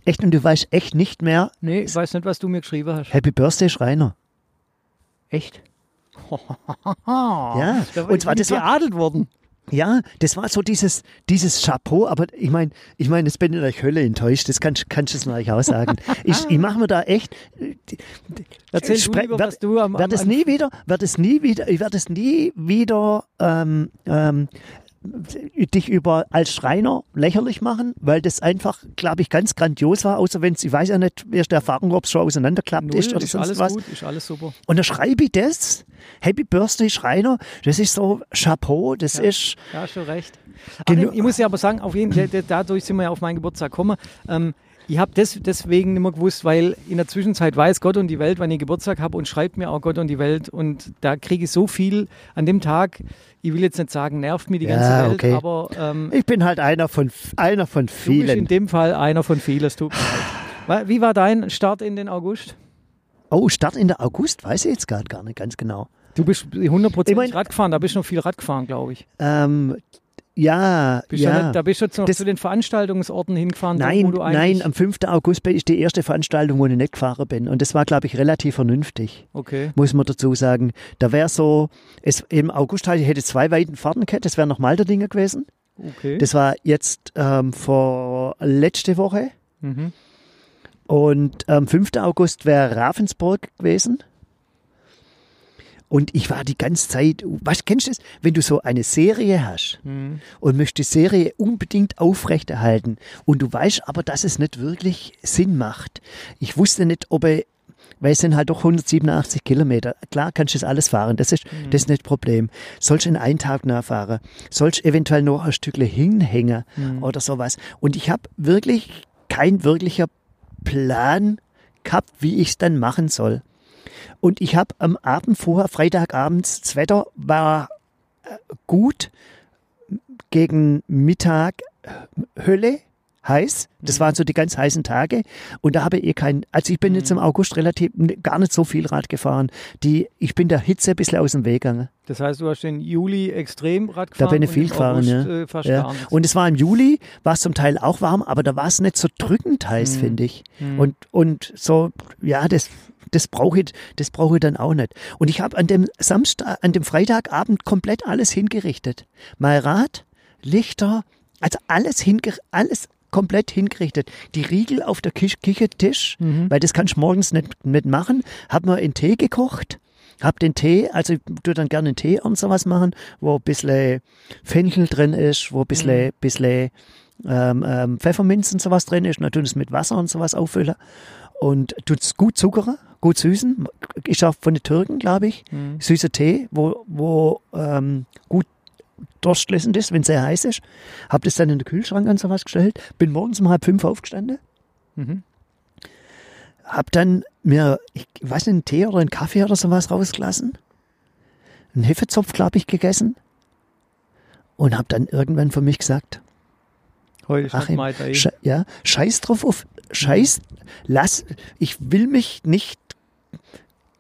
B: Echt, und du weißt echt nicht mehr,
A: Nee, ich weiß nicht, was du mir geschrieben hast.
B: Happy Birthday Schreiner.
A: Echt?
B: Ja, und zwar das
A: geadelt worden.
B: Ja, das war so dieses, dieses Chapeau, aber ich meine, ich meine, jetzt bin ich euch Hölle enttäuscht, das kannst, kannst du es euch auch sagen. ich, ich mache mir da echt. äh,
A: Erzähl
B: Spre-
A: lieber,
B: werd-
A: was du am, am
B: Werd es nie wieder, werd es nie wieder, ich werde es nie wieder ähm, ähm, dich über als Schreiner lächerlich machen, weil das einfach, glaube ich, ganz grandios war, außer wenn es, ich weiß ja nicht, wie der Erfahrung, ob es schon auseinanderklappt
A: Null,
B: ist oder
A: ist
B: sonst
A: alles
B: was.
A: gut, ist alles super.
B: Und dann schreibe ich das, Happy Birthday Schreiner, das ist so Chapeau, das
A: Ja.
B: ist,
A: Ja, schon recht. Ich muss ja aber sagen, auf jeden Fall, dadurch sind wir ja auf meinen Geburtstag gekommen. Ähm, ich habe das deswegen nicht mehr gewusst, weil in der Zwischenzeit weiß Gott und die Welt, wann ich Geburtstag habe und schreibt mir auch Gott und die Welt. Und da kriege ich so viel an dem Tag. Ich will jetzt nicht sagen, nervt mir die
B: Ja,
A: ganze Welt,
B: okay.
A: aber ähm,
B: ich bin halt einer von, einer von
A: du bist in
B: vielen.
A: dem Fall einer von vielen. Tut mir leid. Wie war dein Start in den August?
B: Oh, Start in der August, weiß ich jetzt gerade gar nicht ganz genau.
A: Du bist 100%
B: Ich mein-
A: Rad gefahren, da bist du noch viel Rad gefahren, glaube ich.
B: Ähm, ja,
A: Bist ja. nicht, da bist du noch
B: Das-
A: zu den Veranstaltungsorten hingefahren, wo
B: Nein,
A: du
B: nein,
A: eigentlich...
B: am 5. August ist die erste Veranstaltung, wo ich nicht gefahren bin. Und das war, glaube ich, relativ vernünftig,
A: okay.
B: muss man dazu sagen. Da wäre so, es, im August ich hätte zwei weiten Fahrten gehabt, das wären noch Malterdinge gewesen.
A: Okay.
B: Das war jetzt ähm, vor letzte Woche.
A: mhm.
B: Und am 5. August wäre Ravensburg gewesen. Und ich war die ganze Zeit, was kennst du das? Wenn du so eine Serie hast
A: Mhm.
B: und möchtest die Serie unbedingt aufrechterhalten und du weißt aber, dass es nicht wirklich Sinn macht. Ich wusste nicht, ob ich, weil es sind halt doch 187 Kilometer. Klar kannst du das alles fahren, das ist, das ist nicht das Problem. Sollst du in einen Tag nachfahren? Sollst du eventuell noch ein Stückle hinhängen oder sowas? Und ich habe wirklich kein wirklicher Plan gehabt, wie ich es dann machen soll. Und ich habe am Abend vorher, Freitagabends, das Wetter war äh, gut, gegen Mittag äh, Hölle, heiß. Das waren so die ganz heißen Tage. Und da habe ich eh kein, also ich bin jetzt im August relativ gar nicht so viel Rad gefahren. Die, ich bin der Hitze ein bisschen aus dem Weg gegangen.
A: Das heißt, du hast den Juli extrem Rad
B: Da
A: gefahren
B: bin ich
A: und
B: viel gefahren,
A: August,
B: ja.
A: Äh,
B: Ja. Und es war im Juli, war es zum Teil auch warm, aber da war es nicht so drückend heiß,
A: Mhm.
B: finde ich.
A: Mhm.
B: Und, und so, ja, das, das brauche ich, das brauche ich dann auch nicht. Und ich habe an dem Samstag, an dem Freitagabend komplett alles hingerichtet. Mein Rad, Lichter, also alles hinge, alles komplett hingerichtet. Die Riegel auf der Küchentisch,
A: Mhm.
B: weil das kannst du morgens nicht, nicht machen. Hab mir einen Tee gekocht. Hab den Tee, also ich tue dann gerne einen Tee und sowas machen, wo ein bisschen Fenchel drin ist, wo ein bisschen, bisschen ähm, ähm, Pfefferminz und sowas drin ist. Und dann tun es mit Wasser und sowas auffüllen. Und tut's gut zuckern, gut süßen. Ist auch von den Türken, glaube ich.
A: Mhm.
B: Süßer Tee, wo, wo ähm, gut durstlösend ist, wenn es sehr heiß ist. Hab das dann in den Kühlschrank und sowas gestellt. Bin morgens um halb fünf aufgestanden.
A: Mhm.
B: hab dann mir, ich weiß nicht, einen Tee oder einen Kaffee oder sowas rausgelassen. Einen Hefezopf, glaube ich, gegessen. Und hab dann irgendwann für mich gesagt,
A: Heute
B: Achim,
A: Day.
B: sche ja, scheiß drauf auf, scheiß, lass, ich will mich nicht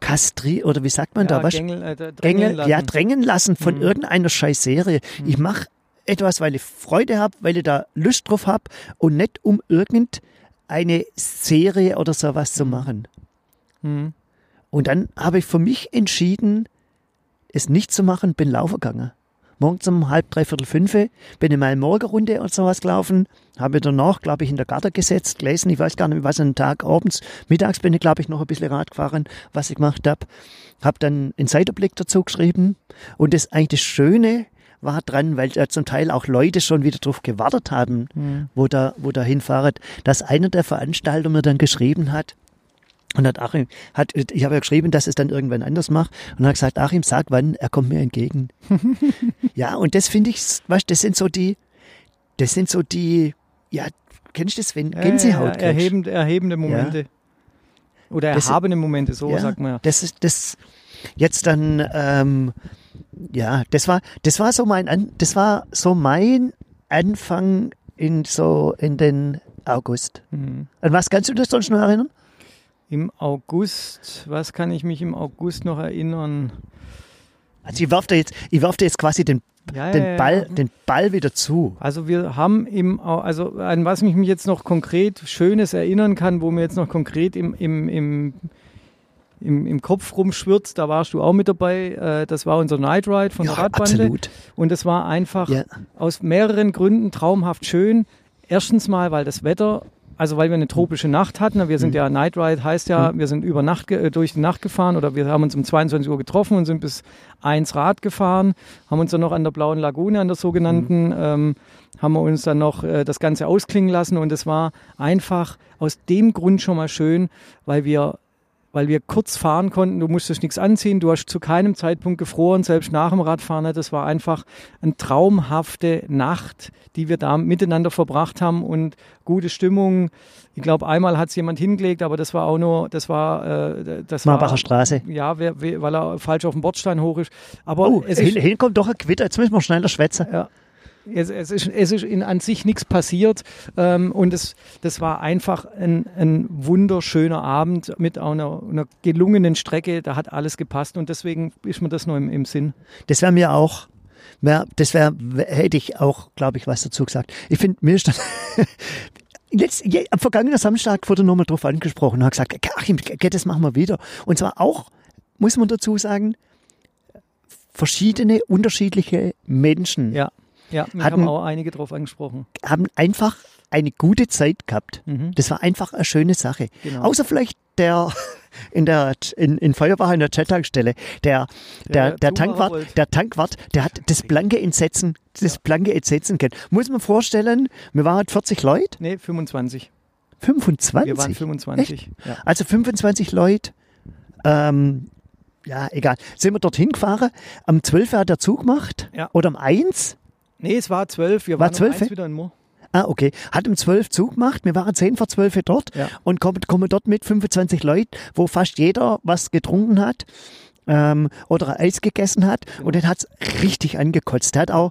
B: kastrieren, oder wie sagt man
A: ja,
B: da, was?
A: Gängel, äh, drängen
B: Gänge,
A: lassen.
B: ja, drängen lassen von
A: Mhm.
B: irgendeiner Scheißserie. Ich mache etwas, weil ich Freude habe, weil ich da Lust drauf habe und nicht um irgendeine Serie oder sowas zu machen.
A: Mhm.
B: Und dann habe ich für mich entschieden, es nicht zu machen, bin laufen gegangen. Morgens um halb, dreiviertel fünfe bin ich mal eine Morgenrunde und sowas gelaufen, habe danach, glaube ich, in der Garten gesetzt, gelesen, ich weiß gar nicht, was an Tag, abends, mittags bin ich, glaube ich, noch ein bisschen Rad gefahren, was ich gemacht habe. Habe dann einen Seitenblick dazu geschrieben und das eigentlich das Schöne war dran, weil da zum Teil auch Leute schon wieder drauf gewartet haben,
A: Mhm.
B: wo da, wo da hinfahren, dass einer der Veranstalter mir dann geschrieben hat, und hat Achim, hat, ich habe ja geschrieben, dass es dann irgendwann anders macht. Und hat gesagt, Achim, sag wann, er kommt mir entgegen. (laughs) ja, und das finde ich, weißt, das sind so die, das sind so die, ja, kennst du das, wenn
A: Ja,
B: Gänsehaut
A: ja, ja, erhebend, erhebende Momente. Oder
B: Das-
A: erhabene Momente, so
B: Ja.
A: sagt man ja.
B: Das ist das jetzt dann ähm, ja, das war das war so mein das war so mein Anfang in so in den August.
A: Mhm.
B: An was kannst du dich sonst noch erinnern?
A: Im August, was kann ich mich im August noch erinnern?
B: Also ich werf dir jetzt ich werf jetzt quasi den
A: Ja, ja,
B: den
A: ja.
B: Ball den Ball wieder zu.
A: Also wir haben im, also an was ich mich jetzt noch konkret Schönes erinnern kann, wo mir jetzt noch konkret im, im, im, im, im Kopf rumschwirrt, da warst du auch mit dabei, äh, das war unser Night Ride von der Radbande.
B: absolut.
A: Und es war einfach
B: Ja.
A: aus mehreren Gründen traumhaft schön. Erstens mal, weil das Wetter, also weil wir eine tropische Nacht hatten. Wir sind
B: Mhm.
A: ja, Night Ride heißt ja, wir sind über Nacht, äh, durch die Nacht gefahren oder wir haben uns um 22 Uhr getroffen und sind bis 1 Rad gefahren, haben uns dann noch an der Blauen Lagune, an der sogenannten,
B: Mhm.
A: ähm, haben wir uns dann noch äh, das Ganze ausklingen lassen und es war einfach aus dem Grund schon mal schön, weil wir weil wir kurz fahren konnten. Du musstest nichts anziehen, du hast zu keinem Zeitpunkt gefroren, selbst nach dem Radfahren. nicht. Das war einfach eine traumhafte Nacht, die wir da miteinander verbracht haben und gute Stimmung. Ich glaube, einmal hat es jemand hingelegt, aber das war auch nur, das war, äh, das
B: Marbacher
A: war,
B: Straße.
A: ja, weil er falsch auf dem Bordstein hoch ist. Aber
B: Oh,
A: es
B: hin,
A: ist,
B: hin kommt doch ein Gewitter. Jetzt müssen wir schneller schwätzen.
A: ja. Es, es, ist, es ist in an sich nichts passiert ähm, und es, das war einfach ein, ein wunderschöner Abend mit einer, einer gelungenen Strecke. Da hat alles gepasst und deswegen ist mir das noch im, im Sinn.
B: Das wäre mir auch, wär, das wäre, hätte ich auch, glaube ich, was dazu gesagt. Ich finde, mir ist dann, (laughs) Letzt, ja, am vergangenen Samstag wurde nochmal drauf angesprochen und hat gesagt, Achim, das machen wir wieder. Und zwar auch, muss man dazu sagen, verschiedene, unterschiedliche Menschen
A: Ja, ja, wir
B: Hatten-
A: haben auch einige drauf angesprochen.
B: haben einfach eine gute Zeit gehabt.
A: Mhm.
B: Das war einfach eine schöne Sache.
A: Genau.
B: Außer vielleicht der (laughs) in der in, in Feuerbach in der Chat-Tankstelle, der, der,
A: Der
B: der, Tankwart, der Tankwart, der hat das blanke Entsetzen, das blanke Entsetzen kennt. Muss man vorstellen, wir waren 40 Leute,
A: Nee, 25.
B: 25.
A: Wir waren 25. Ja.
B: Also 25 Leute, ähm, ja, egal. Sind wir dorthin gefahren. Am 12 hat der Zug gemacht.
A: Ja.
B: Oder am 1.
A: Nee, es war 12. Wir
B: War
A: waren
B: 12?
A: um wieder in Moor.
B: Ah, okay. Hat um 12 Zug gemacht. Wir waren 10 vor 12 dort
A: Ja.
B: und kommen, kommen dort mit 25 Leuten, wo fast jeder was getrunken hat ähm, oder Eis gegessen hat. Und dann hat's richtig angekotzt. Er hat auch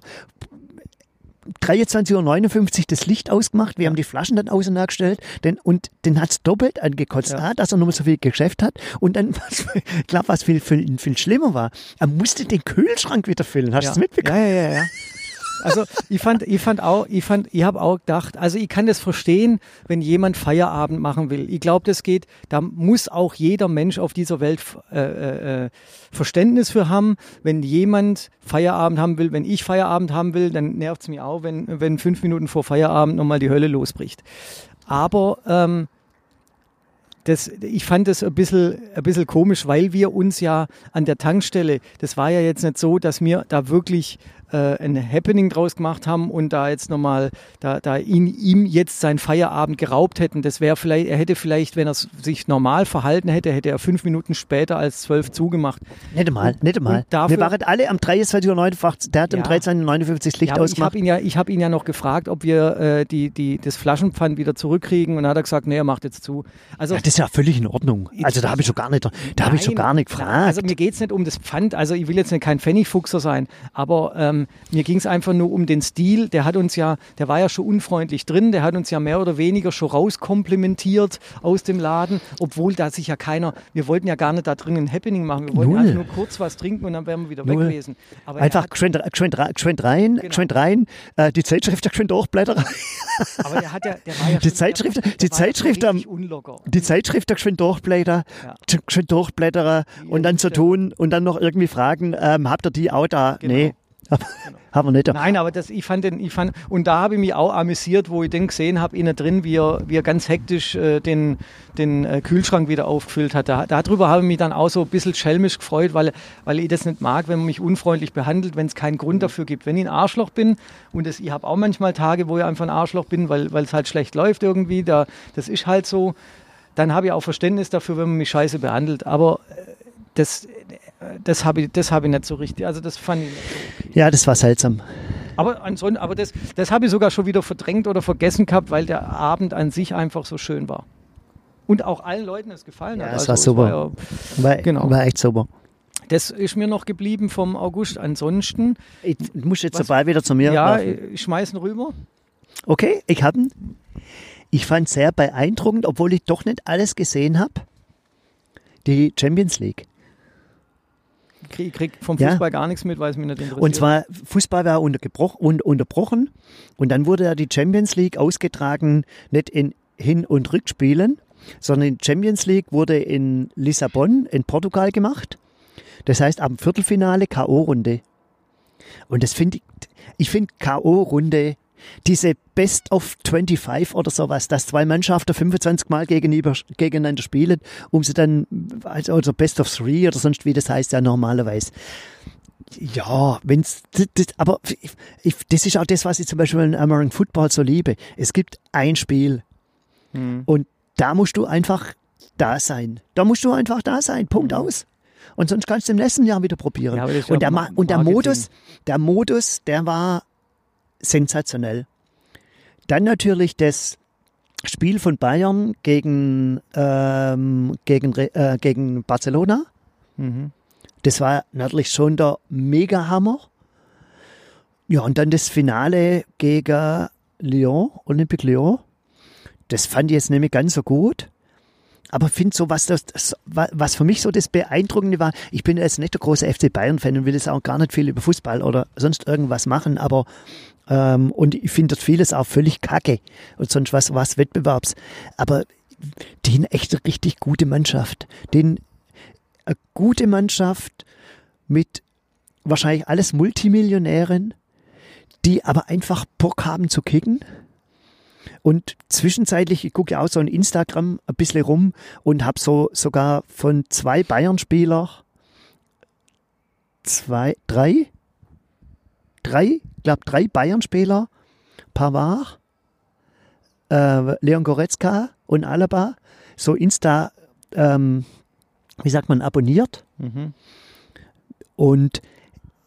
B: 23.59 Uhr das Licht ausgemacht. Wir haben die Flaschen dann auseinandergestellt denn, und den hat's doppelt angekotzt,
A: Ja.
B: ah, dass er nur so viel Geschäft hat. Und dann, (laughs) was, glaube, was viel, viel, viel schlimmer war, er musste den Kühlschrank wieder füllen. Hast du
A: ja.
B: es mitbekommen?
A: Ja, ja, ja, ja. Also ich fand, ich fand auch, ich fand, ich habe auch gedacht, also ich kann das verstehen, wenn jemand Feierabend machen will. Ich glaube, das geht, da muss auch jeder Mensch auf dieser Welt äh, äh, äh, Verständnis für haben. Wenn jemand Feierabend haben will, wenn ich Feierabend haben will, dann nervt es mich auch, wenn, wenn fünf Minuten vor Feierabend nochmal die Hölle losbricht. Aber ähm, das, ich fand das ein bisschen, ein bisschen komisch, weil wir uns ja an der Tankstelle, das war ja jetzt nicht so, dass wir da wirklich äh, ein Happening draus gemacht haben und da jetzt nochmal, da, da ihn, ihm jetzt sein Feierabend geraubt hätten. Das wäre vielleicht, er hätte vielleicht, wenn er sich normal verhalten hätte, hätte er fünf Minuten später als zwölf zugemacht.
B: Nicht mal, nicht mal. Wir waren alle am 23.59 Uhr, der hat ja, um 13.59 Uhr das Licht ja, ausgemacht.
A: Ich habe ihn, ja, hab ihn ja noch gefragt, ob wir äh, die, die, das Flaschenpfand wieder zurückkriegen und dann hat er gesagt, nee, er macht jetzt zu.
B: Also, ja, das ist ja völlig in Ordnung. Also da habe ich schon gar nicht, da habe ich schon gar nicht gefragt.
A: Also mir geht es nicht um das Pfand, also ich will jetzt nicht kein Pfennigfuchser sein, aber ähm, mir ging es einfach nur um den Stil. Der hat uns ja, der war ja schon unfreundlich drin, der hat uns ja mehr oder weniger schon rauskomplimentiert aus dem Laden, obwohl da sich ja keiner, wir wollten ja gar nicht da drin ein Happening machen, wir wollten Null. einfach nur kurz was trinken und dann wären wir wieder Null. weg gewesen.
B: Aber einfach geschwind, geschwind, geschwind rein, genau. geschwind rein, äh, die Zeitschrift geschwind durchblättern. Aber der hat ja, der war ja die Zeitschrift, der, der die Zeitschrift, am, die Zeitschrift geschwind durchblättern, ja. geschwind durchblättern und dann so tun und dann noch irgendwie fragen, ähm, habt ihr die auch da? Genau. Nee. (laughs) Haben wir nicht.
A: Nein, aber das, ich fand den, ich fand, und da habe ich mich auch amüsiert, wo ich den gesehen habe, innen drin, wie er, wie er ganz hektisch äh, den, den äh, Kühlschrank wieder aufgefüllt hat. Da, darüber habe ich mich dann auch so ein bisschen schelmisch gefreut, weil, weil ich das nicht mag, wenn man mich unfreundlich behandelt, wenn es keinen Grund dafür gibt. Wenn ich ein Arschloch bin, und das, ich habe auch manchmal Tage, wo ich einfach ein Arschloch bin, weil es halt schlecht läuft irgendwie, da, das ist halt so, dann habe ich auch Verständnis dafür, wenn man mich scheiße behandelt. Aber äh, das, das habe ich, hab ich nicht so richtig, also das fand ich nicht so
B: okay. Ja, das war seltsam.
A: Aber ansonsten, aber das, das habe ich sogar schon wieder verdrängt oder vergessen gehabt, weil der Abend an sich einfach so schön war. Und auch allen Leuten es gefallen
B: ja,
A: hat.
B: Es also, war super. War, ja, war, genau. war echt super.
A: Das ist mir noch geblieben vom August. Ansonsten.
B: Ich muss jetzt was, dabei wieder zu mir.
A: Ja, werfen. ich schmeiß ihn rüber.
B: Okay, ich habe ihn. Ich fand sehr beeindruckend, obwohl ich doch nicht alles gesehen habe. Die Champions League
A: kriege krieg vom Fußball ja. gar nichts mit, weil es mich nicht interessiert.
B: Und zwar, Fußball war unterbrochen und dann wurde ja die Champions League ausgetragen, nicht in Hin- und Rückspielen, sondern die Champions League wurde in Lissabon, in Portugal gemacht. Das heißt, am Viertelfinale K.O.-Runde. Und das finde ich, ich finde K.O.-Runde diese Best of 25 oder sowas, dass zwei Mannschaften 25 Mal gegenüber, gegeneinander spielen, um sie dann, also, also Best of Three oder sonst wie das heißt ja normalerweise. Ja, wenn's, das, das, aber ich, das ist auch das, was ich zum Beispiel in American Football so liebe. Es gibt ein Spiel hm. und da musst du einfach da sein. Da musst du einfach da sein. Punkt hm. aus. Und sonst kannst du im nächsten Jahr wieder probieren. Ja, und, der, und der Modus, der Modus, der war sensationell. Dann natürlich das Spiel von Bayern gegen, ähm, gegen, äh, gegen Barcelona. Mhm. Das war natürlich schon der Mega-Hammer. Ja, und dann das Finale gegen Lyon, Olympique Lyon. Das fand ich jetzt mehr ganz so gut. Aber ich finde so, was, das, das, was für mich so das Beeindruckende war, ich bin jetzt nicht der große FC Bayern-Fan und will jetzt auch gar nicht viel über Fußball oder sonst irgendwas machen, aber ähm, und ich finde vieles auch völlig kacke und sonst was, was Wettbewerbs. Aber eine echt richtig gute Mannschaft. Den eine gute Mannschaft mit wahrscheinlich alles Multimillionären, die aber einfach Bock haben zu kicken. Und zwischenzeitlich, ich gucke ja auch so in Instagram ein bisschen rum und habe so sogar von zwei Bayern-Spieler zwei, drei, drei, glaube drei Bayern-Spieler, Pavard, äh, Leon Goretzka und Alaba, so Insta, ähm, wie sagt man, abonniert. Mhm. Und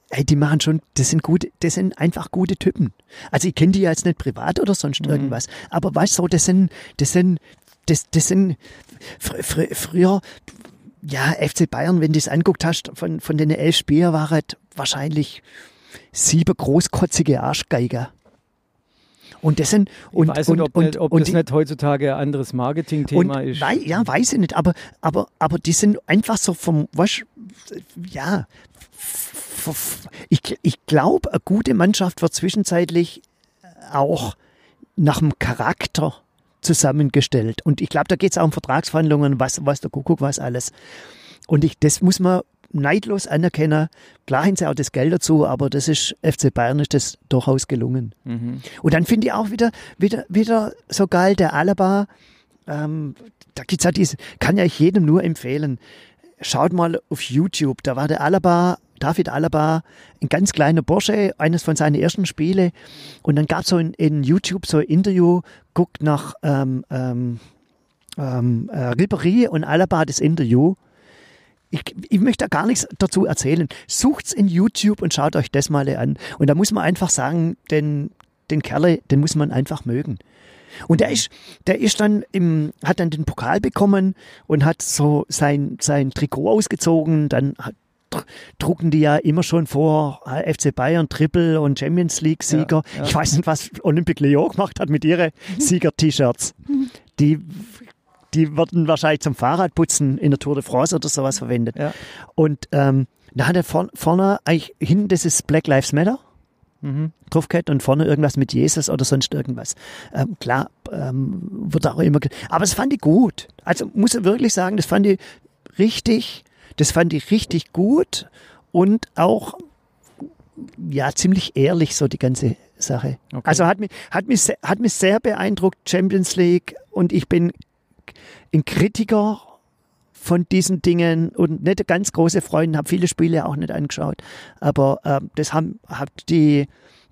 B: ey, die machen schon, das sind gute, das sind einfach gute Typen. Also ich kenne die ja jetzt nicht privat oder sonst mhm. irgendwas, aber weißt du, das sind, das sind, das, das sind fr fr früher, ja, FC Bayern, wenn du es anguckt hast, von, von den elf Spielern war es wahrscheinlich sieben großkotzige Arschgeiger. Und das sind und,
A: ich weiß nicht, ob, und, ob und das nicht heutzutage ein anderes Marketing-Thema ist.
B: Wei, ja, weiß ich nicht, aber, aber, aber die sind einfach so vom, was, ja, ich, ich glaube, eine gute Mannschaft wird zwischenzeitlich auch nach dem Charakter zusammengestellt. Und ich glaube, da geht es auch um Vertragsverhandlungen, was, was der Kuckuck, was alles. Und ich, das muss man neidlos anerkennen. Klar haben sie auch das Geld dazu, aber das ist, FC Bayern ist das durchaus gelungen. Mhm. Und dann finde ich auch wieder, wieder, wieder so geil, der Alaba, ähm, da gibt's ja diese, kann ja ich jedem nur empfehlen. schaut mal auf YouTube, da war der Alaba, David Alaba, ein ganz kleiner Bursche, eines von seinen ersten Spiele. Und dann gab es so in, in, YouTube so ein Interview, guckt nach ähm, ähm, ähm, äh, Ribéry und Alaba das Interview. Ich, ich, möchte da gar nichts dazu erzählen. Sucht's in YouTube und schaut euch das mal an. Und da muss man einfach sagen, den, den Kerle, den muss man einfach mögen. Und der ist, der ist dann im, hat dann den Pokal bekommen und hat so sein, sein Trikot ausgezogen. Dann hat, drucken die ja immer schon vor FC Bayern Triple und Champions League Sieger. Ja, ja. Ich weiß nicht, was Olympique Lyon gemacht hat mit ihren (laughs) Sieger-T-Shirts. Die, die werden wahrscheinlich zum Fahrradputzen in der Tour de France oder sowas verwendet. Ja. Und ähm, da hat er vorne, vorne eigentlich hinten, das ist Black Lives Matter mhm. drauf gehabt und vorne irgendwas mit Jesus oder sonst irgendwas. Ähm, klar, ähm, wird auch immer. Aber das fand ich gut. Also muss ich wirklich sagen, das fand ich richtig, das fand ich richtig gut und auch ja ziemlich ehrlich so die ganze Sache. Okay. Also hat mich, hat, mich, hat mich sehr beeindruckt, Champions League und ich bin ein Kritiker von diesen Dingen und nicht ganz große Freunde, habe viele Spiele auch nicht angeschaut. Aber äh, das haben, haben die,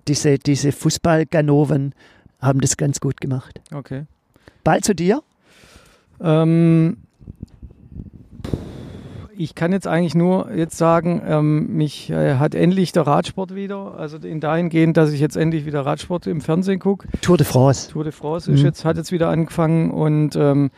B: diese, diese Fußballganoven haben das ganz gut gemacht.
A: Okay.
B: Bald zu dir?
A: Ähm, ich kann jetzt eigentlich nur jetzt sagen, ähm, mich äh, hat endlich der Radsport wieder, also in dahingehend, dass ich jetzt endlich wieder Radsport im Fernsehen gucke.
B: Tour de France.
A: Tour de France ist mhm. jetzt, hat jetzt wieder angefangen und ähm,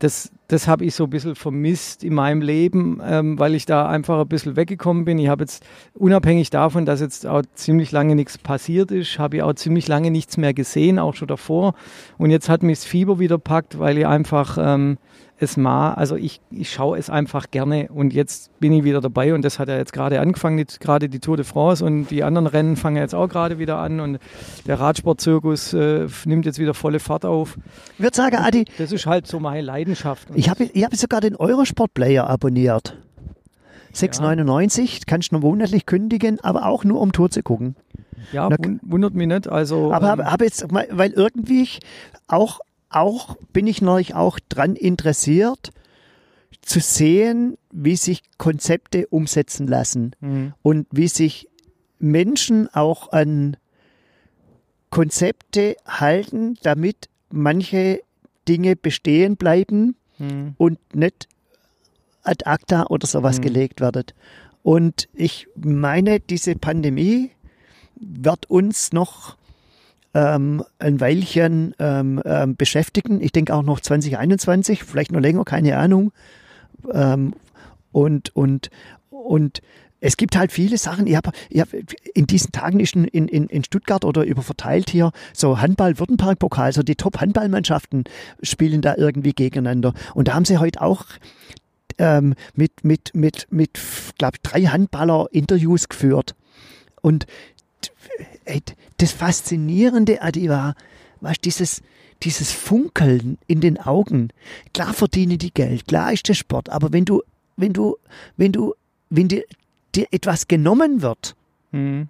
A: das, das habe ich so ein bisschen vermisst in meinem Leben, ähm, weil ich da einfach ein bisschen weggekommen bin. Ich habe jetzt, unabhängig davon, dass jetzt auch ziemlich lange nichts passiert ist, habe ich auch ziemlich lange nichts mehr gesehen, auch schon davor. Und jetzt hat mich das Fieber wieder packt, weil ich einfach ähm, es mal, also ich, ich schaue es einfach gerne und jetzt bin ich wieder dabei und das hat ja jetzt gerade angefangen, gerade die Tour de France und die anderen Rennen fangen jetzt auch gerade wieder an und der Radsportzirkus äh, nimmt jetzt wieder volle Fahrt auf.
B: Ich würde sagen, Adi.
A: Das ist halt so meine Leidenschaft.
B: Ich habe ich hab sogar den Eurosport-Player abonniert. 6,99, ja. kannst du noch monatlich kündigen, aber auch nur um Tour zu gucken.
A: Ja, wundert mich nicht. Also,
B: aber ähm, habe jetzt, weil irgendwie auch auch, bin ich neulich auch dran interessiert, zu sehen, wie sich Konzepte umsetzen lassen mhm. und wie sich Menschen auch an Konzepte halten, damit manche Dinge bestehen bleiben mhm. und nicht ad acta oder sowas mhm. gelegt werden. Und ich meine, diese Pandemie wird uns noch ähm, ein Weilchen ähm, ähm, beschäftigen. Ich denke auch noch 2021, vielleicht noch länger, keine Ahnung. Ähm, und, und, und es gibt halt viele Sachen. Ich habe hab, in diesen Tagen ist in, in, in Stuttgart oder über verteilt hier so Handball-Württemberg-Pokal, so die Top-Handballmannschaften spielen da irgendwie gegeneinander. Und da haben sie heute auch ähm, mit, mit, mit, mit glaube drei Handballer Interviews geführt. Und ey, das Faszinierende, Adi, war, was dieses, dieses Funkeln in den Augen. Klar verdienen die Geld, klar ist der Sport, aber wenn du, wenn du, wenn du, wenn dir, dir etwas genommen wird, mhm.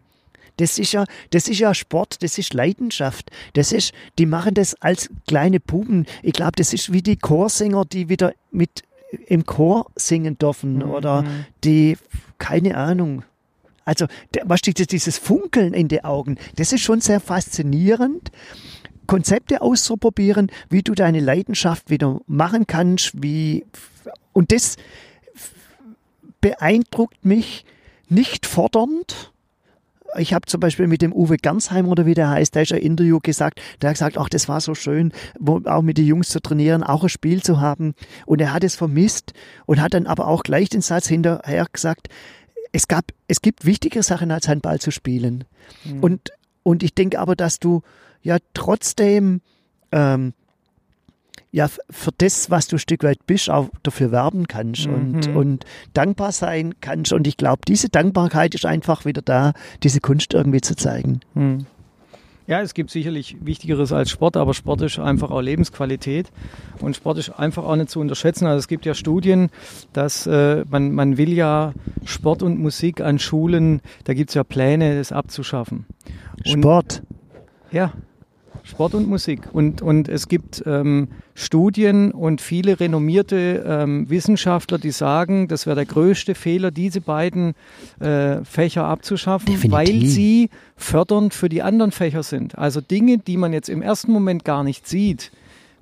B: Das ist ja, das ist ja Sport, das ist Leidenschaft. Das ist, die machen das als kleine Buben. Ich glaube, das ist wie die Chorsänger, die wieder mit im Chor singen dürfen mhm. oder die, keine Ahnung, also, was steht dieses Funkeln in den Augen? Das ist schon sehr faszinierend. Konzepte auszuprobieren, wie du deine Leidenschaft wieder machen kannst, wie, und das beeindruckt mich nicht fordernd, ich habe zum Beispiel mit dem Uwe Gernsheim oder wie der heißt, der ist ein Interview gesagt, der hat gesagt, ach, das war so schön, auch mit den Jungs zu trainieren, auch ein Spiel zu haben. Und er hat es vermisst und hat dann aber auch gleich den Satz hinterher gesagt, es gab, es gibt wichtigere Sachen als Handball zu spielen. Mhm. Und, und ich denke aber, dass du ja trotzdem ähm, ja für das, was du ein Stück weit bist, auch dafür werben kannst mhm. und, und dankbar sein kannst. Und ich glaube, diese Dankbarkeit ist einfach wieder da, diese Kunst irgendwie zu zeigen. Mhm.
A: Ja, es gibt sicherlich Wichtigeres als Sport, aber Sport ist einfach auch Lebensqualität und Sport ist einfach auch nicht zu unterschätzen. Also es gibt ja Studien, dass äh, man, man will ja Sport und Musik an Schulen, da gibt es ja Pläne, das abzuschaffen.
B: Und, Sport?
A: Ja. Sport und Musik. Und, und es gibt ähm, Studien und viele renommierte ähm, Wissenschaftler, die sagen, das wäre der größte Fehler, diese beiden äh, Fächer abzuschaffen,
B: Definitiv.
A: weil sie fördernd für die anderen Fächer sind. Also Dinge, die man jetzt im ersten Moment gar nicht sieht,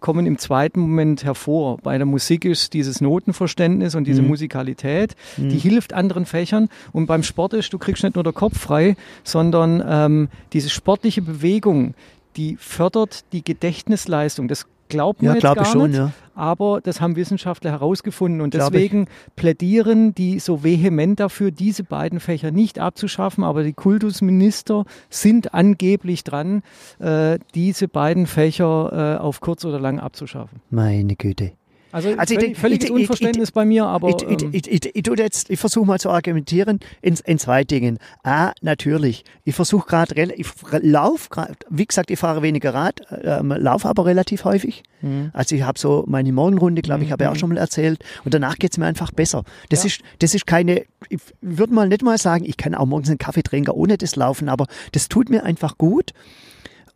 A: kommen im zweiten Moment hervor. Bei der Musik ist dieses Notenverständnis und diese
B: Mhm.
A: Musikalität, die hilft anderen Fächern. Und beim Sport ist, du kriegst nicht nur den Kopf frei, sondern ähm, diese sportliche Bewegung, die fördert die Gedächtnisleistung. Das glaubt man
B: Ja,
A: jetzt
B: glaube
A: gar
B: ich schon,
A: nicht,
B: ja.
A: aber das haben Wissenschaftler herausgefunden und
B: Glaub ich.
A: deswegen plädieren die so vehement dafür, diese beiden Fächer nicht abzuschaffen, aber die Kultusminister sind angeblich dran, äh, diese beiden Fächer äh, auf kurz oder lang abzuschaffen.
B: Meine Güte.
A: Also,
B: Also ich
A: völlig,
B: denk-
A: völliges
B: ich- ich-
A: Unverständnis bei mir, aber
B: ich, ich,
A: ähm,
B: ich, ich, ich, jetzt- ich versuche mal zu argumentieren in, in zwei Dingen. A, natürlich. Ich versuche gerade, ich lauf gerade, wie gesagt, ich fahre weniger Rad, ähm, laufe aber relativ häufig.
A: Mhm.
B: Also ich habe so meine Morgenrunde, glaube ich, habe ich auch schon mal erzählt. Und danach geht's mir einfach besser. Das,
A: Ja.
B: ist, das ist keine, ich würde mal nicht mal sagen, ich kann auch morgens einen Kaffee trinken ohne das Laufen, aber das tut mir einfach gut.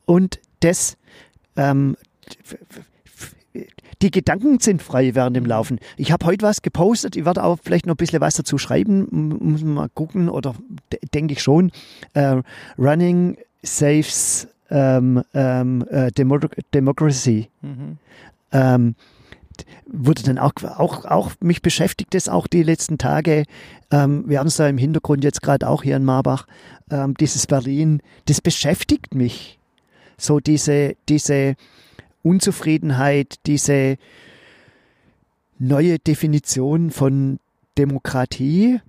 B: Und das, ähm, die Gedanken sind frei während dem Laufen. Ich habe heute was gepostet, ich werde auch vielleicht noch ein bisschen was dazu schreiben, muss man mal gucken, oder de- denke ich schon. Äh, running saves ähm, ähm, äh, Demo Democracy.
A: mhm.
B: Ähm, wurde dann auch, auch, auch, mich beschäftigt es auch die letzten Tage. Ähm, wir haben es da im Hintergrund jetzt gerade auch hier in Marbach, ähm, dieses Berlin, das beschäftigt mich. So diese, diese Unzufriedenheit, diese neue Definition von Demokratie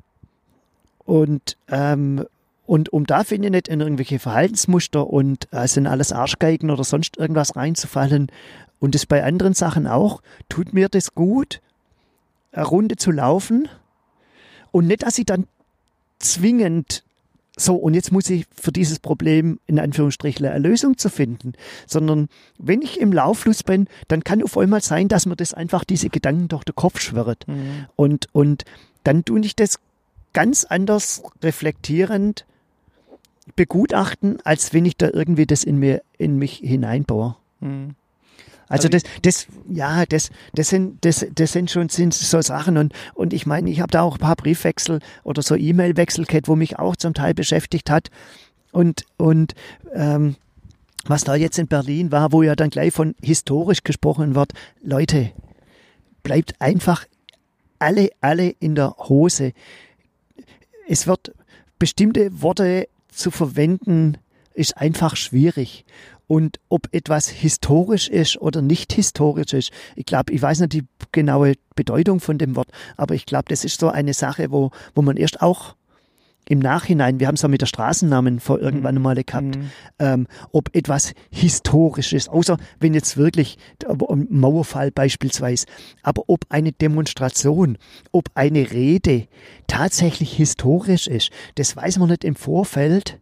B: und ähm, und um da finde ich nicht in irgendwelche Verhaltensmuster und äh, sind alles Arschgeigen oder sonst irgendwas reinzufallen. Und das bei anderen Sachen auch. Tut mir das gut, eine Runde zu laufen und nicht, dass ich dann zwingend so, und jetzt muss ich für dieses Problem in Anführungsstrichen eine Lösung zu finden, sondern wenn ich im Lauffluss bin, dann kann auf einmal sein, dass mir das einfach diese Gedanken durch den Kopf schwirrt.
A: Mhm.
B: Und, und dann tue ich das ganz anders reflektierend begutachten, als wenn ich da irgendwie das in mir, in mich hineinbaue.
A: Mhm.
B: Also
A: Also
B: das, das, ja, das, das sind, das, das sind schon sind so Sachen und und ich meine, ich habe da auch ein paar Briefwechsel oder so E-Mail-Wechsel gehabt, wo mich auch zum Teil beschäftigt hat und und ähm, was da jetzt in Berlin war, wo ja dann gleich von historisch gesprochen wird, Leute, bleibt einfach alle, alle in der Hose. Es wird bestimmte Worte zu verwenden, ist einfach schwierig. Und ob etwas historisch ist oder nicht historisch ist, ich glaube, ich weiß nicht die genaue Bedeutung von dem Wort, aber ich glaube, das ist so eine Sache, wo, wo man erst auch im Nachhinein, wir haben es ja mit der Straßennamen vor irgendwann mal gehabt,
A: Mhm.
B: ähm, ob etwas historisch ist, außer wenn jetzt wirklich Mauerfall beispielsweise, aber ob eine Demonstration, ob eine Rede tatsächlich historisch ist, das weiß man nicht im Vorfeld,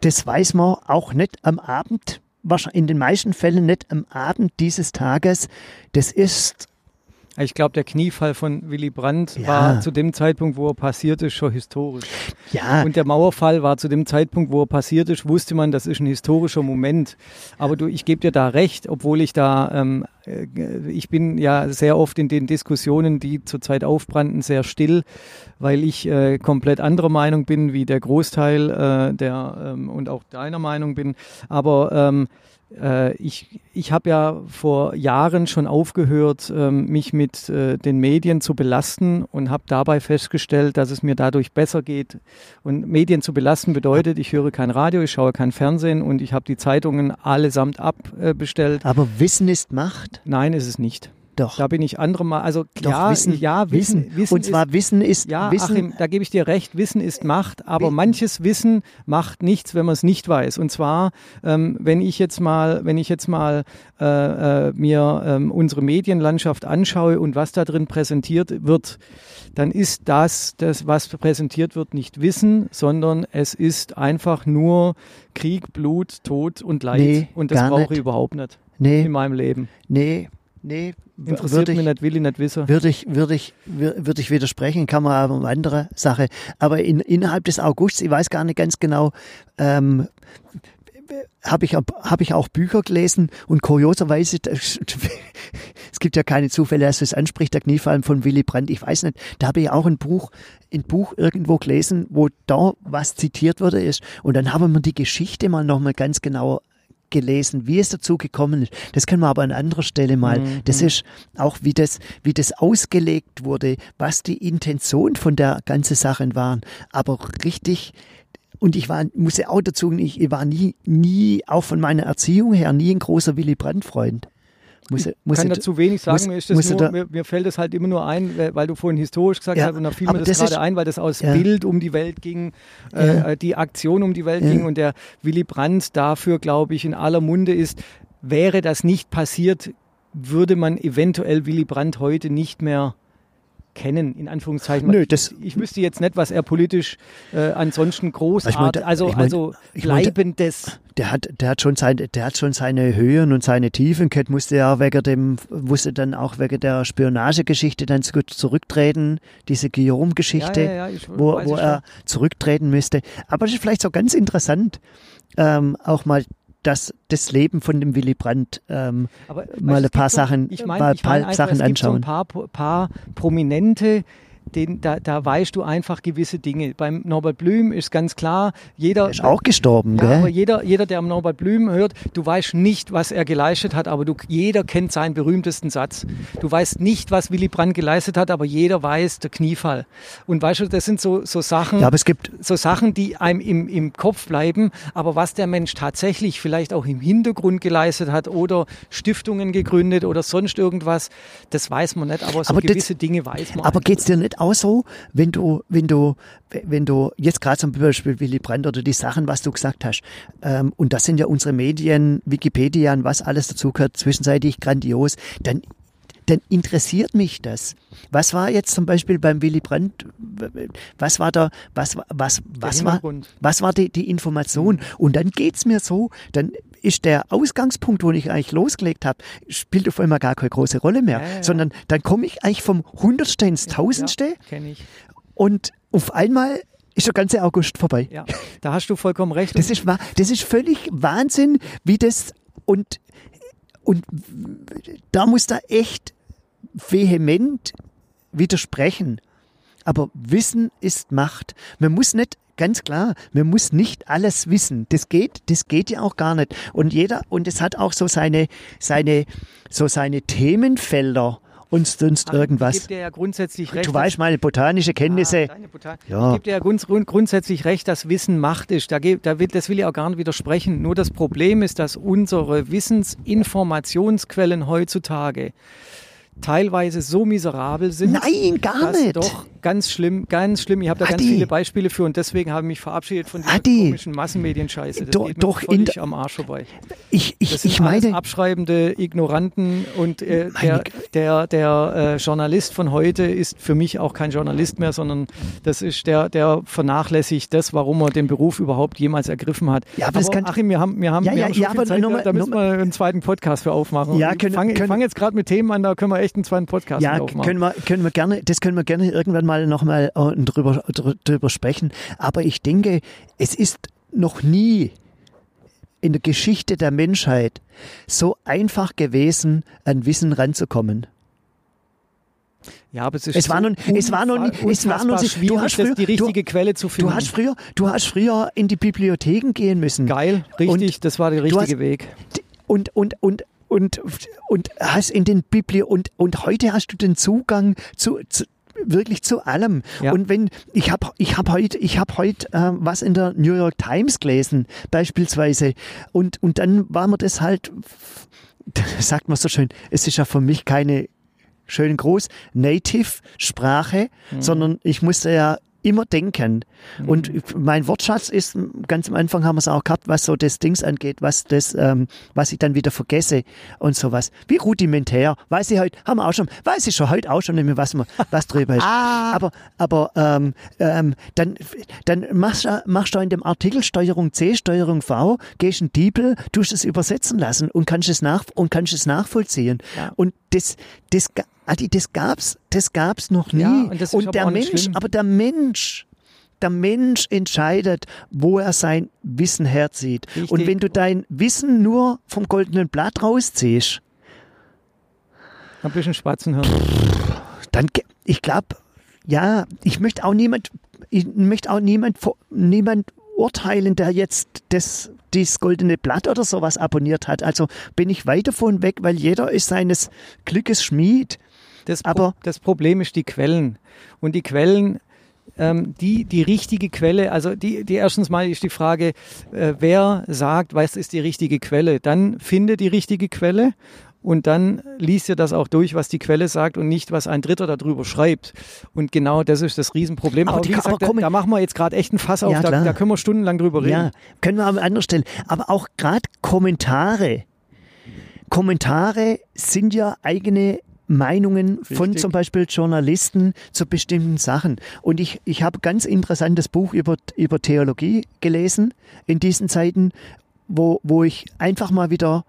B: das weiß man auch nicht am Abend, wahrscheinlich in den meisten Fällen nicht am Abend dieses Tages, das ist
A: Ich glaube, der Kniefall von Willy Brandt
B: Ja.
A: war zu dem Zeitpunkt, wo er passiert ist, schon historisch.
B: ja
A: Und der Mauerfall war zu dem Zeitpunkt, wo er passiert ist, wusste man, das ist ein historischer Moment. Aber du, ich gebe dir da recht, obwohl ich da, ähm, äh, ich bin ja sehr oft in den Diskussionen, die zurzeit aufbrannten, sehr still, weil ich äh, komplett anderer Meinung bin, wie der Großteil äh, der ähm, und auch deiner Meinung bin. Aber ähm, äh, ich, ich habe ja vor Jahren schon aufgehört, ähm, mich mit äh, den Medien zu belasten und habe dabei festgestellt, dass es mir dadurch besser geht. Und Medien zu belasten bedeutet, ich höre kein Radio, ich schaue kein Fernsehen und ich habe die Zeitungen allesamt abbestellt.
B: aber Wissen ist Macht.
A: Nein, ist es nicht.
B: Doch.
A: Da bin ich andere Mal, also
B: Doch,
A: ja,
B: Wissen,
A: ja, Wissen, Wissen
B: Und zwar
A: ist,
B: Wissen ist
A: ja,
B: Wissen,
A: Achim, da gebe ich dir recht, Wissen ist Macht, aber
B: Wi-
A: manches Wissen macht nichts, wenn man es nicht weiß. Und zwar, ähm, wenn ich jetzt mal, wenn ich jetzt mal äh, äh, mir ähm, unsere Medienlandschaft anschaue und was da drin präsentiert wird, dann ist das, das, was präsentiert wird, nicht Wissen, sondern es ist einfach nur Krieg, Blut, Tod und Leid.
B: Nee,
A: und das brauche
B: nicht.
A: ich überhaupt nicht
B: nee,
A: in meinem Leben.
B: nee, nee,
A: Interessiert
B: würde
A: mich
B: ich,
A: nicht, will ich nicht wissen.
B: würde ich, würde ich, wür- würde ich widersprechen, kann man aber eine andere Sache. Aber in, innerhalb des Augusts, ich weiß gar nicht ganz genau, ähm, habe ich, hab ich auch Bücher gelesen und kurioserweise, (laughs) es gibt ja keine Zufälle, dass es anspricht, der Kniefall von Willy Brandt, ich weiß nicht, da habe ich auch ein Buch, ein Buch irgendwo gelesen, wo da was zitiert wurde ist und dann haben wir die Geschichte mal nochmal ganz genau gelesen, wie es dazu gekommen ist. Das können wir aber an anderer Stelle mal. Mhm. Das ist auch, wie das, wie das ausgelegt wurde, was die Intention von der ganzen Sache waren. Aber richtig, und ich war, muss ja auch dazu, ich, ich war nie, nie, auch von meiner Erziehung her, nie ein großer Willy Brandt-Freund.
A: Muss, ich muss kann dazu wenig sagen, muss, mir, ist das nur, da, mir, mir, fällt das halt immer nur ein, weil du vorhin historisch gesagt ja, hast, und da fiel mir das, das gerade ein, weil das aus ja. Bild um die Welt ging, äh, ja. äh, die Aktion um die Welt ging und der Willy Brandt dafür, glaube ich, in aller Munde ist, wäre das nicht passiert, würde man eventuell Willy Brandt heute nicht mehr kennen, in Anführungszeichen. Nö, das, ich, ich wüsste jetzt nicht, was er politisch äh, ansonsten großartig, also, ich mein, also ich mein, bleibendes.
B: Der hat, der hat schon seine, der hat schon seine Höhen und seine Tiefen gehabt, musste ja wegen dem, musste dann auch wegen der Spionagegeschichte dann zurücktreten, diese Guillaume-Geschichte, ja, ja, ja, wo, wo er zurücktreten müsste. Aber es ist vielleicht so ganz interessant, ähm, auch mal das, das Leben von dem Willy Brandt ähm, Aber, mal ein paar Sachen,
A: ich mein, ich mein einfach, Sachen anschauen. So ein paar, paar Prominente, den, da, da weißt du einfach gewisse Dinge. Beim Norbert Blüm ist ganz klar, jeder.
B: Der ist auch gestorben, ja,
A: gell? Aber jeder, jeder, der am Norbert Blüm hört, du weißt nicht, was er geleistet hat, aber du, jeder kennt seinen berühmtesten Satz. Du weißt nicht, was Willy Brandt geleistet hat, aber jeder weiß der Kniefall. Und weißt du, das sind so, so Sachen,
B: ja, aber es gibt
A: so Sachen, die einem im, im Kopf bleiben, aber was der Mensch tatsächlich vielleicht auch im Hintergrund geleistet hat oder Stiftungen gegründet oder sonst irgendwas, das weiß man nicht, aber so aber gewisse das, Dinge weiß man.
B: Aber geht es dir nicht auch so, wenn du, wenn du, wenn du jetzt gerade zum Beispiel Willy Brandt oder die Sachen, was du gesagt hast, ähm, und das sind ja unsere Medien, Wikipedia und was alles dazu gehört, zwischenzeitlich grandios, dann dann interessiert mich das. Was war jetzt zum Beispiel beim Willy Brandt, was war da, was, was, was war, was war die, die Information? Mhm. Und dann geht's mir so, dann ist der Ausgangspunkt, wo ich eigentlich losgelegt habe, spielt auf einmal gar keine große Rolle mehr, ja, ja, sondern dann komme ich eigentlich vom Hundertste ins Tausendste
A: ja, ich.
B: und auf einmal ist der ganze August vorbei.
A: Ja, da hast du vollkommen recht.
B: Das ist, das ist völlig Wahnsinn, wie das und, und da muss da echt vehement widersprechen. Aber Wissen ist Macht. Man muss nicht ganz klar, man muss nicht alles wissen. Das geht, das geht ja auch gar nicht. Und jeder, und es hat auch so seine, seine, so seine Themenfelder und sonst Ach, irgendwas. Ich
A: gebe dir ja grundsätzlich recht.
B: Du weißt meine botanische Kenntnisse. Ah,
A: Botan ja. Ich gebe dir ja grund, grundsätzlich recht, dass Wissen Macht ist. Da, da will, das will ich auch gar nicht widersprechen. Nur das Problem ist, dass unsere Wissensinformationsquellen heutzutage teilweise so miserabel sind.
B: Nein, gar nicht.
A: Doch, ganz schlimm, ganz schlimm. Ich habe da Adi. ganz viele Beispiele für und deswegen habe ich mich verabschiedet von dieser komischen Massenmedienscheiße. Das
B: Do, geht doch völlig
A: am Arsch vorbei.
B: Ich, ich,
A: das sind
B: ich meine
A: abschreibende Ignoranten und äh, der, der, der äh, Journalist von heute ist für mich auch kein Journalist mehr, sondern das ist der, der vernachlässigt das, warum er den Beruf überhaupt jemals ergriffen hat.
B: Ja, aber, aber
A: kann, Achim, wir haben, wir haben,
B: ja,
A: wir
B: ja,
A: haben schon
B: ja, viel Zeit,
A: mal, da müssen wir einen zweiten Podcast für aufmachen.
B: Ja, können,
A: ich fange fang jetzt gerade mit Themen an, da können wir echt einen zweiten Podcast
B: ja, aufmachen. Können wir, können wir gerne, das können wir gerne irgendwann mal nochmal äh, drüber, drüber sprechen. Aber ich denke, es ist noch nie in der Geschichte der Menschheit so einfach gewesen, an Wissen ranzukommen.
A: Ja, aber es ist
B: es so war nun, es war nun, es war nun,
A: du hast früher, die richtige
B: du,
A: Quelle zu finden.
B: Du hast früher, du hast früher in die Bibliotheken gehen müssen.
A: Geil, richtig, und das war der richtige hast, Weg.
B: Und und und und und hast in den Bibli und und heute hast du den Zugang zu, zu wirklich zu allem. Ja. Und wenn ich habe ich habe heute ich habe heute äh, was in der New York Times gelesen beispielsweise und und dann war mir das halt (laughs) sagt man so schön, es ist ja für mich keine schön groß Native Sprache, mhm. sondern ich musste ja immer denken. Mhm. Und mein Wortschatz ist, ganz am Anfang haben wir es auch gehabt, was so das Dings angeht, was das, ähm, was ich dann wieder vergesse und sowas. Wie rudimentär. Weiß ich heute, haben wir auch schon, weiß ich schon heute auch schon nicht mehr, was, man, (laughs) was drüber ist. ah. Aber, aber ähm, ähm, dann, dann machst, du machst du in dem Artikel Steuerung C, Steuerung V, gehst in Diebel, tust es übersetzen lassen und kannst es nach und kannst es nachvollziehen. Ja. Und das, das Adi, das gab's, das gab's noch nie. Ja, und, und der Mensch, aber der Mensch, der Mensch entscheidet, wo er sein Wissen herzieht.
A: Richtig.
B: Und wenn du dein Wissen nur vom goldenen Blatt rausziehst,
A: Ein bisschen Spatzenhirn.
B: dann, ge- ich glaube, ja, ich möchte auch niemand, ich möchte auch niemand, niemand urteilen, der jetzt das, das goldene Blatt oder sowas abonniert hat. Also bin ich weit davon weg, weil jeder ist seines Glückes Schmied.
A: Das,
B: Aber-
A: das Problem ist die Quellen. Und die Quellen, ähm, die, die richtige Quelle, also die, die erstens mal ist die Frage, äh, wer sagt, was ist die richtige Quelle? Dann finde die richtige Quelle und dann liest ihr das auch durch, was die Quelle sagt und nicht, was ein Dritter darüber schreibt. Und genau das ist das Riesenproblem.
B: Aber
A: Aber,
B: die-
A: wie
B: aber
A: gesagt, da, da machen wir jetzt gerade echt ein Fass auf,
B: Ja,
A: da, da können wir stundenlang drüber reden.
B: Ja, können wir an anderer Stelle. Aber auch gerade Kommentare. Kommentare sind ja eigene Meinungen von
A: Richtig.
B: zum Beispiel Journalisten zu bestimmten Sachen. Und ich, ich habe ganz interessantes Buch über, über Theologie gelesen in diesen Zeiten, wo, wo ich einfach mal wieder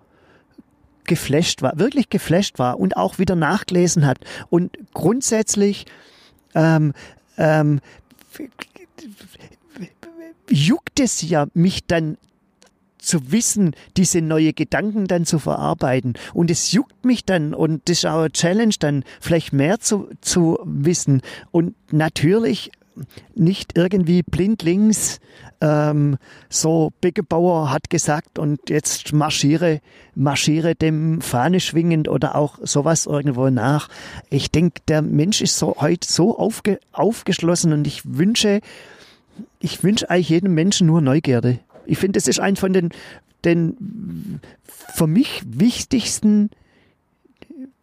B: geflasht war, wirklich geflasht war und auch wieder nachgelesen hat. Und grundsätzlich ähm, ähm, juckt es ja mich dann zu wissen, diese neue Gedanken dann zu verarbeiten. Und es juckt mich dann und das ist auch eine Challenge dann, vielleicht mehr zu, zu wissen. Und natürlich nicht irgendwie blindlings ähm, so Beckenbauer hat gesagt und jetzt marschiere, marschiere dem Fahne schwingend oder auch sowas irgendwo nach. Ich denke, der Mensch ist so heute so aufge, aufgeschlossen und ich wünsche, ich wünsche eigentlich jedem Menschen nur Neugierde. Ich finde, das ist ein von den, den für mich wichtigsten,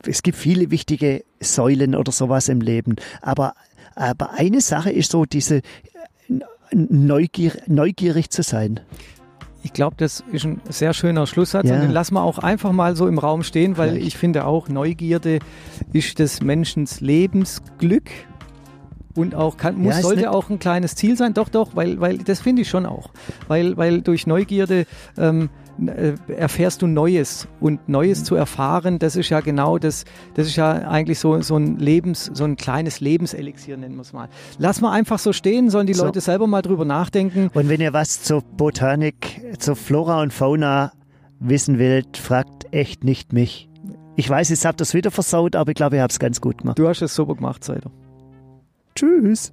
B: es gibt viele wichtige Säulen oder sowas im Leben, aber, aber eine Sache ist so diese äh, Neugier, neugierig zu sein.
A: Ich glaube, das ist ein sehr schöner Schlusssatz
B: Ja.
A: und den lassen wir auch einfach mal so im Raum stehen, weil
B: Vielleicht.
A: ich finde auch, Neugierde ist des Menschen Lebensglück und auch kann, muss,
B: Ja,
A: sollte auch ein kleines Ziel sein. Doch, doch, weil, weil das finde ich schon auch. Weil, weil durch Neugierde ähm, äh, erfährst du Neues und Neues zu erfahren, das ist ja genau das, das ist ja eigentlich so, so ein Lebens, so ein kleines Lebenselixier, nennen wir es mal. Lass mal einfach so stehen, sollen die
B: So.
A: Leute selber mal drüber nachdenken.
B: Und wenn ihr was zur Botanik, zur Flora und Fauna wissen wollt, fragt echt nicht mich. Ich weiß, jetzt habt ihr es wieder versaut, aber ich glaube, ihr habt es ganz gut gemacht.
A: Du hast es super gemacht, Seider.
B: Tschüss.